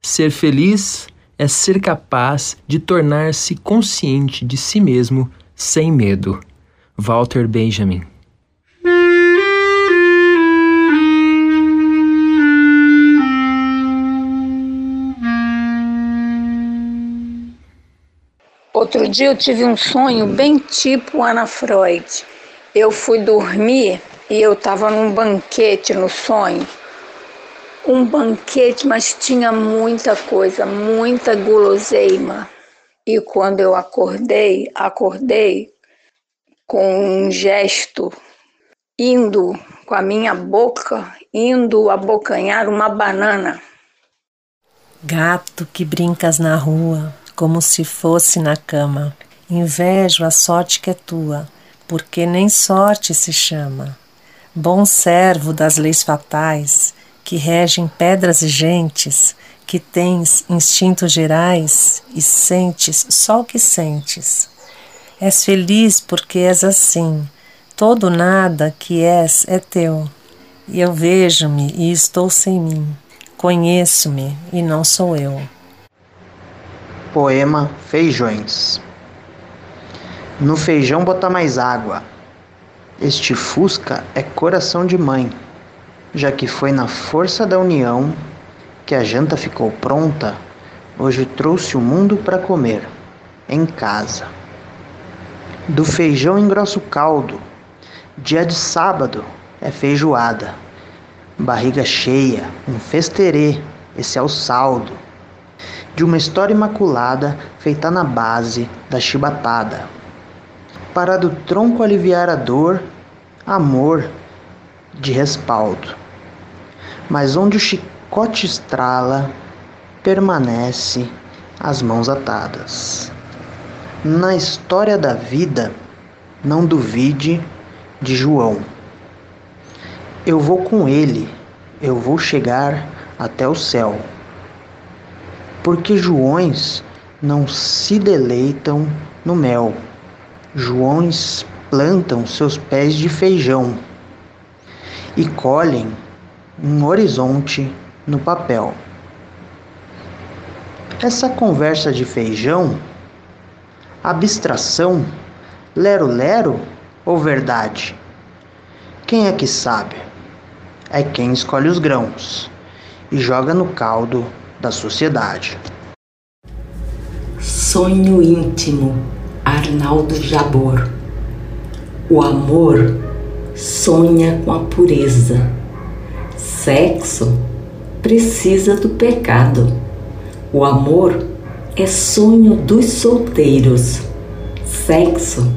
Ser feliz é ser capaz de tornar-se consciente de si mesmo sem medo. Walter Benjamin.
Outro dia eu tive um sonho bem tipo Ana Freud. Eu fui dormir e eu estava num banquete no sonho. Um banquete, mas tinha muita coisa, muita guloseima. E quando eu acordei, acordei com um gesto, indo com a minha boca, indo abocanhar uma banana.
Gato que brincas na rua, como se fosse na cama. Invejo a sorte que é tua, porque nem sorte se chama. Bom servo das leis fatais, que regem pedras e gentes, que tens instintos gerais e sentes só o que sentes. És feliz porque és assim, todo nada que és é teu. E eu vejo-me e estou sem mim, conheço-me e não sou eu.
Poema Feijões No feijão bota mais água. Este fusca é coração de mãe, já que foi na força da união que a janta ficou pronta. Hoje trouxe o mundo para comer, em casa. Do feijão engrossa o caldo. Dia de sábado é feijoada. barriga cheia, um festerê, esse é o saldo. De uma história imaculada feita na base da chibatada. Para do tronco aliviar a dor, amor de respaldo. Mas onde o chicote estrala, permanece as mãos atadas. Na história da vida, não duvide de João. Eu vou com ele, eu vou chegar até o céu. Porque Joões não se deleitam no mel. Joões plantam seus pés de feijão e colhem um horizonte no papel. Essa conversa de feijão, abstração, lero-lero ou verdade? Quem é que sabe? É quem escolhe os grãos e joga no caldo da sociedade.
Sonho íntimo, Arnaldo Jabor. O amor sonha com a pureza. Sexo precisa do pecado. O amor é sonho dos solteiros. Sexo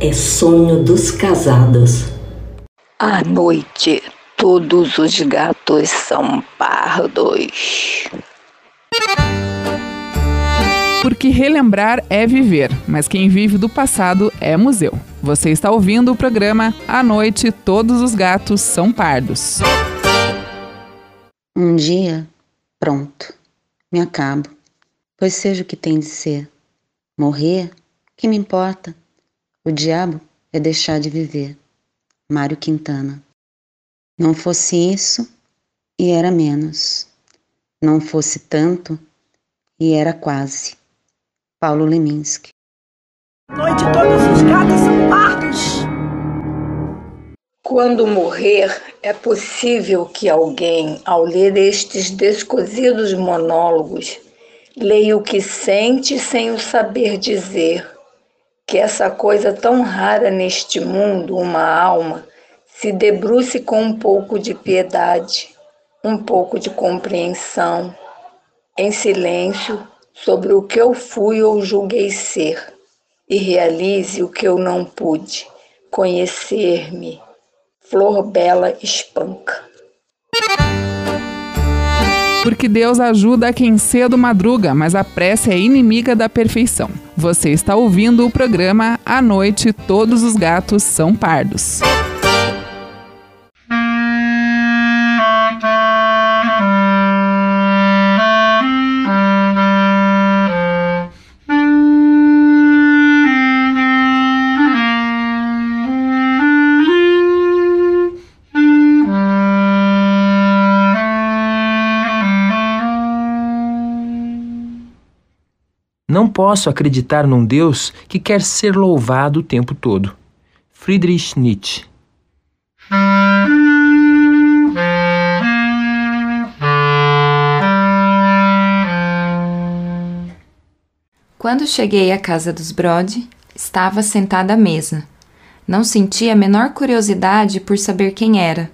é sonho dos casados.
À noite, todos os gatos são pardos.
Porque relembrar é viver, mas quem vive do passado é museu. Você está ouvindo o programa À Noite Todos os Gatos São Pardos.
Um dia, pronto, me acabo, pois seja o que tem de ser. Morrer, que me importa? O diabo é deixar de viver. Mário Quintana. Não fosse isso, e era menos. Não fosse tanto, e era quase. Paulo Leminski.
Noite todos os gatos são pardos.
Quando morrer, é possível que alguém, ao ler estes descosidos monólogos, leia o que sente sem o saber dizer. Que essa coisa tão rara neste mundo, uma alma, se debruce com um pouco de piedade, um pouco de compreensão, em silêncio, sobre o que eu fui ou julguei ser, e realize o que eu não pude, conhecer-me. Flor bela espanca.
Porque Deus ajuda quem cedo madruga, mas a pressa é inimiga da perfeição. Você está ouvindo o programa À Noite Todos os Gatos São Pardos.
Posso acreditar num Deus que quer ser louvado o tempo todo. Friedrich Nietzsche.
Quando cheguei à casa dos Brode, estava sentada à mesa. Não senti a menor curiosidade por saber quem era,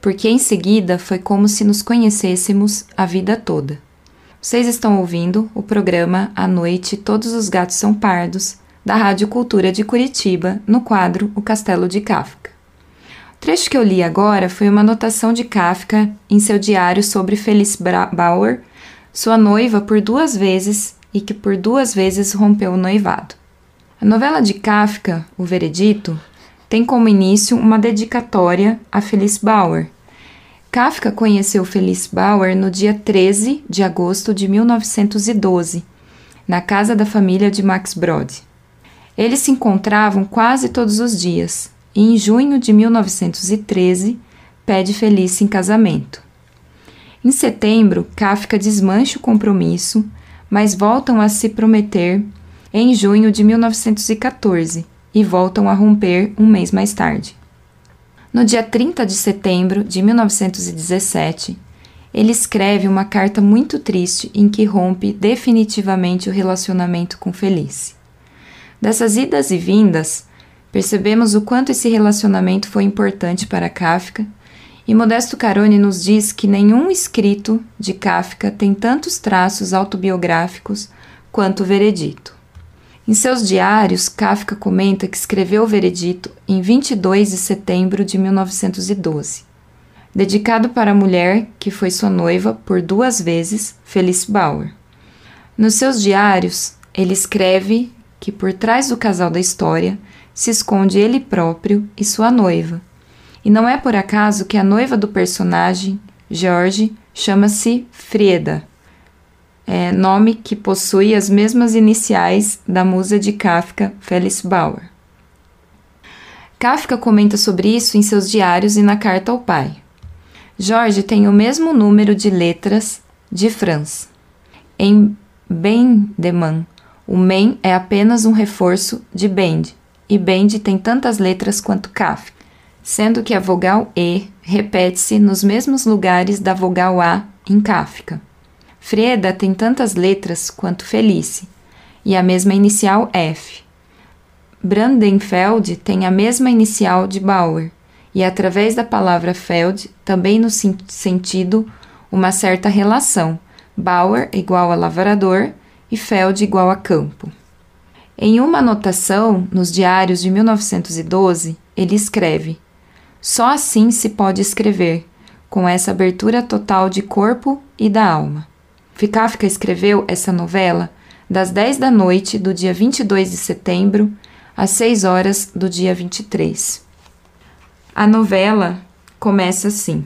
porque em seguida foi como se nos conhecêssemos a vida toda. Vocês estão ouvindo o programa À Noite Todos os Gatos São Pardos, da Rádio Cultura de Curitiba, no quadro O Castelo de Kafka. O trecho que eu li agora foi uma anotação de Kafka em seu diário sobre Felice Bauer, sua noiva por duas vezes e que por duas vezes rompeu o noivado. A novela de Kafka, O Veredito, tem como início uma dedicatória a Felice Bauer. Kafka conheceu Felice Bauer no dia 13 de agosto de 1912, na casa da família de Max Brod. Eles se encontravam quase todos os dias e, em junho de 1913, pede Felice em casamento. Em setembro, Kafka desmancha o compromisso, mas voltam a se prometer em junho de 1914 e voltam a romper um mês mais tarde. No dia 30 de setembro de 1917, ele escreve uma carta muito triste em que rompe definitivamente o relacionamento com Felice. Dessas idas e vindas, percebemos o quanto esse relacionamento foi importante para Kafka E Modesto Carone nos diz que nenhum escrito de Kafka tem tantos traços autobiográficos quanto o Veredito. Em seus diários, Kafka comenta que escreveu o Veredito em 22 de setembro de 1912, dedicado para a mulher que foi sua noiva por duas vezes, Felice Bauer. Nos seus diários, ele escreve que por trás do casal da história se esconde ele próprio e sua noiva. E não é por acaso que a noiva do personagem, George, chama-se Frieda, é, nome que possui as mesmas iniciais da musa de Kafka, Felice Bauer. Kafka comenta sobre isso em seus diários e na carta ao pai. Jorge tem o mesmo número de letras de Franz. Em Bendeman, o men é apenas um reforço de bend, e bend tem tantas letras quanto Kafka, sendo que a vogal E repete-se nos mesmos lugares da vogal A em Kafka. Freda tem tantas letras quanto Felice, e a mesma inicial F. Brandenfeld tem a mesma inicial de Bauer, e através da palavra Feld também no sentido uma certa relação, Bauer igual a lavrador e Feld igual a campo. Em uma anotação nos diários de 1912, ele escreve: Só assim se pode escrever, com essa abertura total de corpo e da alma. Kafka escreveu essa novela das 10 da noite do dia 22 de setembro às 6 horas do dia 23. A novela começa assim: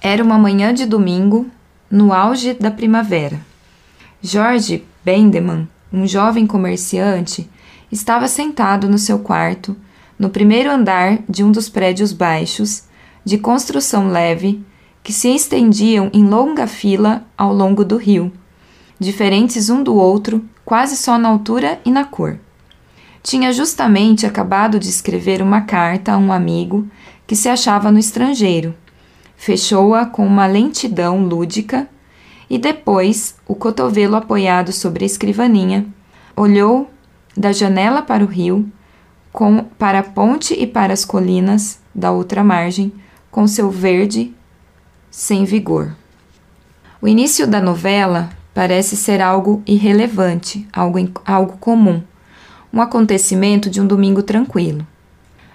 Era uma manhã de domingo, no auge da primavera. Jorge Bendeman, um jovem comerciante, estava sentado no seu quarto, no primeiro andar de um dos prédios baixos, de construção leve, que se estendiam em longa fila ao longo do rio, diferentes um do outro, quase só na altura e na cor. Tinha justamente acabado de escrever uma carta a um amigo que se achava no estrangeiro. Fechou-a com uma lentidão lúdica e depois, o cotovelo apoiado sobre a escrivaninha, olhou da janela para o rio, com, para a ponte e para as colinas da outra margem, com seu verde sem vigor. O início da novela parece ser algo irrelevante, algo, algo comum, um acontecimento de um domingo tranquilo.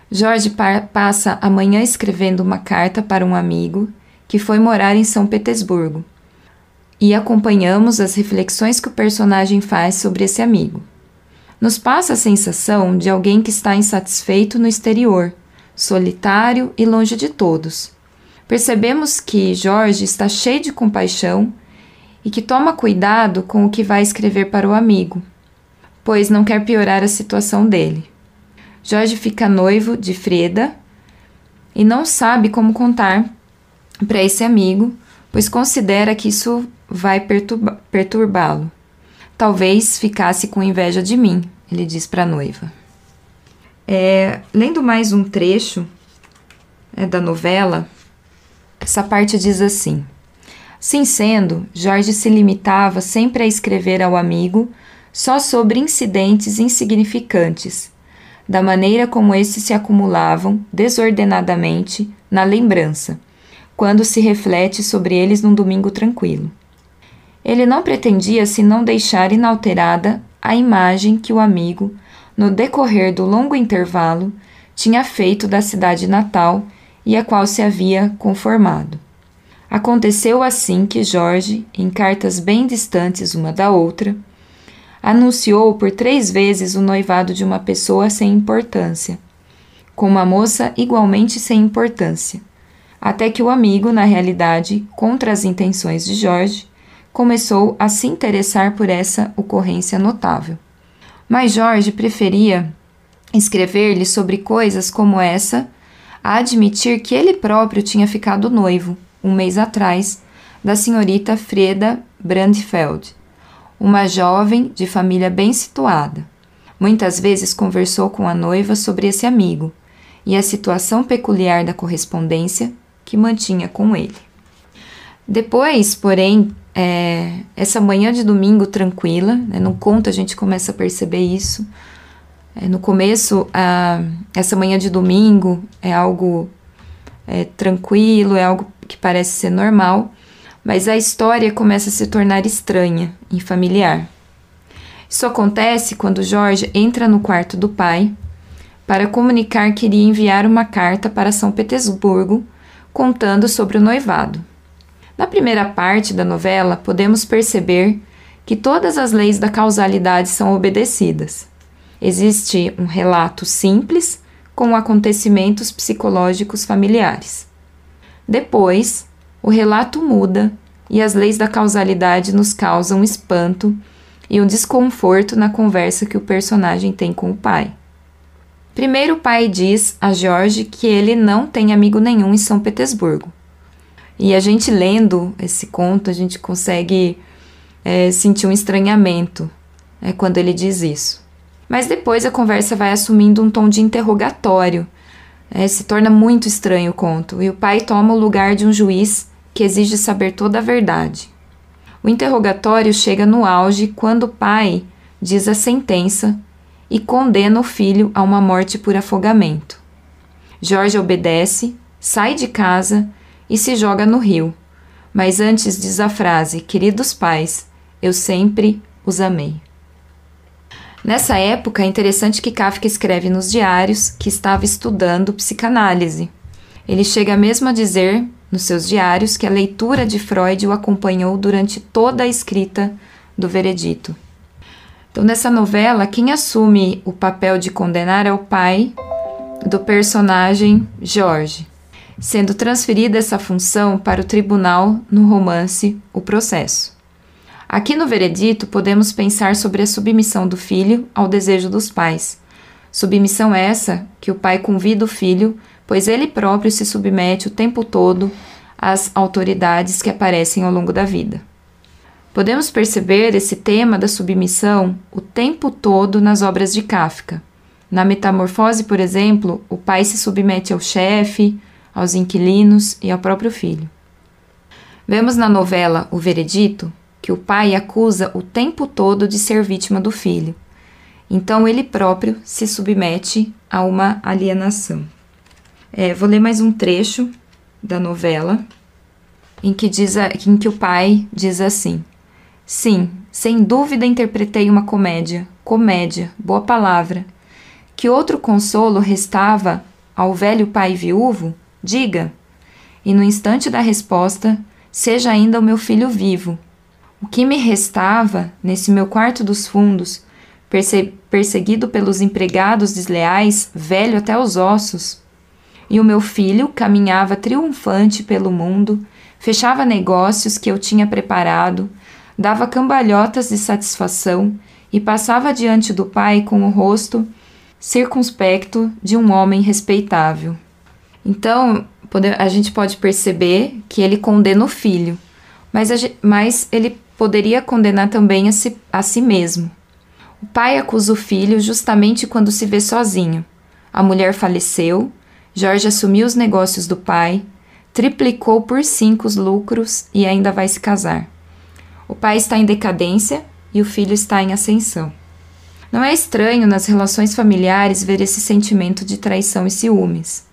Jorge passa a manhã escrevendo uma carta para um amigo que foi morar em São Petersburgo e acompanhamos as reflexões que o personagem faz sobre esse amigo. Nos passa a sensação de alguém que está insatisfeito no exterior, solitário e longe de todos, Percebemos que Jorge está cheio de compaixão e que toma cuidado com o que vai escrever para o amigo, pois não quer piorar a situação dele. Jorge fica noivo de Freda e não sabe como contar para esse amigo, pois considera que isso vai perturbá-lo. Talvez ficasse com inveja de mim, ele diz para a noiva. É, lendo mais um trecho é, da novela, essa parte diz assim: Sim sendo, Jorge se limitava sempre a escrever ao amigo só sobre incidentes insignificantes, da maneira como esses se acumulavam desordenadamente na lembrança, quando se reflete sobre eles num domingo tranquilo. Ele não pretendia senão deixar inalterada a imagem que o amigo, no decorrer do longo intervalo, tinha feito da cidade natal e a qual se havia conformado. Aconteceu assim que Jorge, em cartas bem distantes uma da outra, anunciou por três vezes o noivado de uma pessoa sem importância, com uma moça igualmente sem importância, até que o amigo, na realidade, contra as intenções de Jorge, começou a se interessar por essa ocorrência notável. Mas Jorge preferia escrever-lhe sobre coisas como essa a admitir que ele próprio tinha ficado noivo, um mês atrás, da senhorita Freda Brandfeld, uma jovem de família bem situada. Muitas vezes conversou com a noiva sobre esse amigo e a situação peculiar da correspondência que mantinha com ele. Depois, porém, é, essa manhã de domingo tranquila, né, no conto a gente começa a perceber isso, é, no começo, essa manhã de domingo é algo é tranquilo, é algo que parece ser normal, mas a história começa a se tornar estranha e familiar. Isso acontece quando Jorge entra no quarto do pai para comunicar que iria enviar uma carta para São Petersburgo contando sobre o noivado. Na primeira parte da novela, podemos perceber que todas as leis da causalidade são obedecidas. Existe um relato simples com acontecimentos psicológicos familiares. Depois, o relato muda e as leis da causalidade nos causam espanto e um desconforto na conversa que o personagem tem com o pai. Primeiro, o pai diz a Jorge que ele não tem amigo nenhum em São Petersburgo. E a gente lendo esse conto, a gente consegue é, sentir um estranhamento é, quando ele diz isso. Mas depois a conversa vai assumindo um tom de interrogatório. É, se torna muito estranho o conto, e o pai toma o lugar de um juiz que exige saber toda a verdade. O interrogatório chega no auge quando o pai diz a sentença e condena o filho a uma morte por afogamento. Jorge obedece, sai de casa e se joga no rio. Mas antes diz a frase: Queridos pais, eu sempre os amei. Nessa época, é interessante que Kafka escreve nos diários que estava estudando psicanálise. Ele chega mesmo a dizer nos seus diários que a leitura de Freud o acompanhou durante toda a escrita do veredito. Então, nessa novela, quem assume o papel de condenar é o pai do personagem Jorge, sendo transferida essa função para o tribunal no romance O Processo. Aqui no veredito, podemos pensar sobre a submissão do filho ao desejo dos pais. Submissão essa que o pai convida o filho, pois ele próprio se submete o tempo todo às autoridades que aparecem ao longo da vida. Podemos perceber esse tema da submissão o tempo todo nas obras de Kafka. Na Metamorfose, por exemplo, o pai se submete ao chefe, aos inquilinos e ao próprio filho. Vemos na novela O Veredito que o pai acusa o tempo todo de ser vítima do filho. Então ele próprio se submete a uma alienação. É, vou ler mais um trecho da novela em que, diz a, em que o pai diz assim: Sim, sem dúvida interpretei uma comédia, comédia, boa palavra. Que outro consolo restava ao velho pai viúvo? Diga. E no instante da resposta, seja ainda o meu filho vivo. O que me restava, nesse meu quarto dos fundos, perse perseguido pelos empregados desleais, velho até os ossos? E o meu filho caminhava triunfante pelo mundo, fechava negócios que eu tinha preparado, dava cambalhotas de satisfação e passava diante do pai com o rosto circunspecto de um homem respeitável. Então, a gente pode perceber que ele condena o filho, mas, mas ele poderia condenar também a si, a si mesmo. O pai acusa o filho justamente quando se vê sozinho. A mulher faleceu, Jorge assumiu os negócios do pai, triplicou por cinco os lucros e ainda vai se casar. O pai está em decadência e o filho está em ascensão. Não é estranho nas relações familiares ver esse sentimento de traição e ciúmes.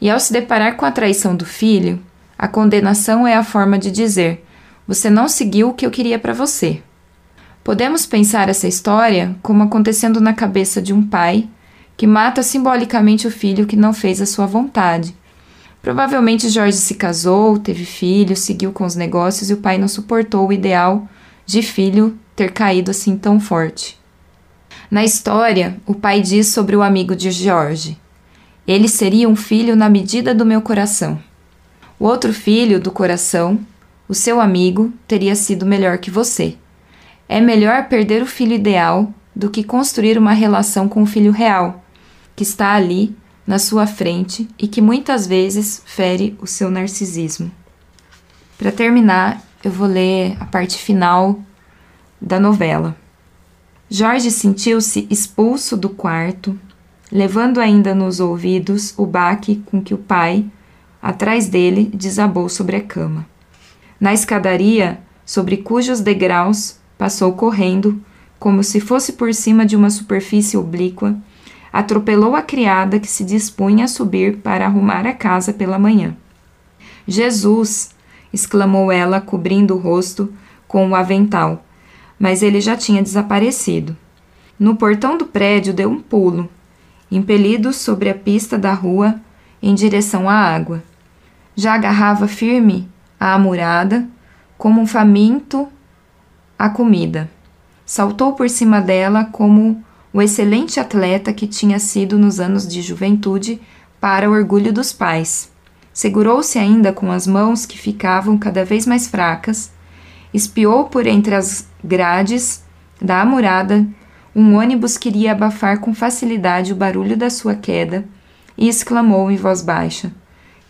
E ao se deparar com a traição do filho, a condenação é a forma de dizer: você não seguiu o que eu queria para você. Podemos pensar essa história como acontecendo na cabeça de um pai que mata simbolicamente o filho que não fez a sua vontade Provavelmente Jorge se casou, teve filhos, seguiu com os negócios e o pai não suportou o ideal de filho ter caído assim tão forte. Na história, o pai diz sobre o amigo de Jorge: Ele seria um filho na medida do meu coração. O outro filho do coração, o seu amigo, teria sido melhor que você. É melhor perder o filho ideal do que construir uma relação com o filho real, que está ali na sua frente e que muitas vezes fere o seu narcisismo. Para terminar, eu vou ler a parte final da novela. Jorge sentiu-se expulso do quarto, levando ainda nos ouvidos o baque com que o pai, atrás dele, desabou sobre a cama. Na escadaria, sobre cujos degraus passou correndo, como se fosse por cima de uma superfície oblíqua, atropelou a criada que se dispunha a subir para arrumar a casa pela manhã. Jesus! exclamou ela, cobrindo o rosto com o avental, mas ele já tinha desaparecido. No portão do prédio deu um pulo, impelido sobre a pista da rua em direção à água. Já agarrava firme a amurada, como um faminto a comida. Saltou por cima dela como o excelente atleta que tinha sido nos anos de juventude para o orgulho dos pais. Segurou-se ainda com as mãos que ficavam cada vez mais fracas, espiou por entre as grades da amurada um ônibus queria abafar com facilidade o barulho da sua queda e exclamou em voz baixa: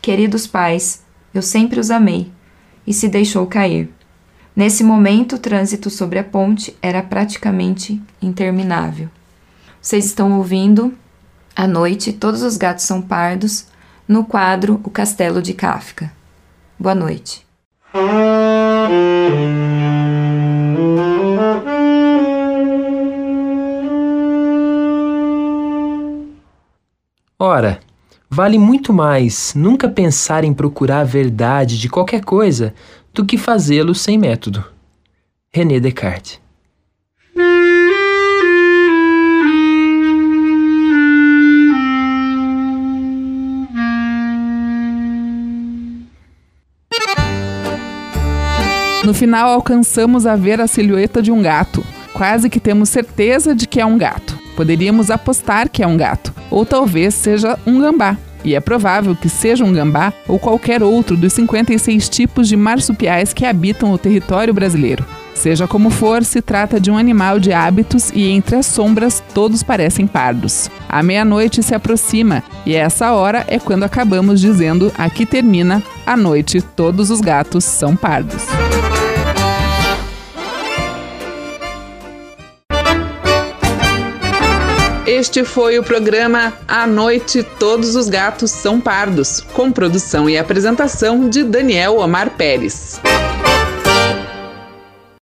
Queridos pais, eu sempre os amei, e se deixou cair. Nesse momento, o trânsito sobre a ponte era praticamente interminável. Vocês estão ouvindo À noite, todos os gatos são pardos no quadro O Castelo de Kafka. Boa noite.
Ora, vale muito mais nunca pensar em procurar a verdade de qualquer coisa do que fazê-lo sem método. René Descartes
No final, alcançamos a ver a silhueta de um gato. Quase que temos certeza de que é um gato. Poderíamos apostar que é um gato, ou talvez seja um gambá. E é provável que seja um gambá ou qualquer outro dos 56 tipos de marsupiais que habitam o território brasileiro. Seja como for, se trata de um animal de hábitos e entre as sombras todos parecem pardos. A meia-noite se aproxima e essa hora é quando acabamos dizendo aqui termina a noite, todos os gatos são pardos. Este foi o programa À Noite Todos os Gatos São Pardos, com produção e apresentação de Daniel Omar Pérez.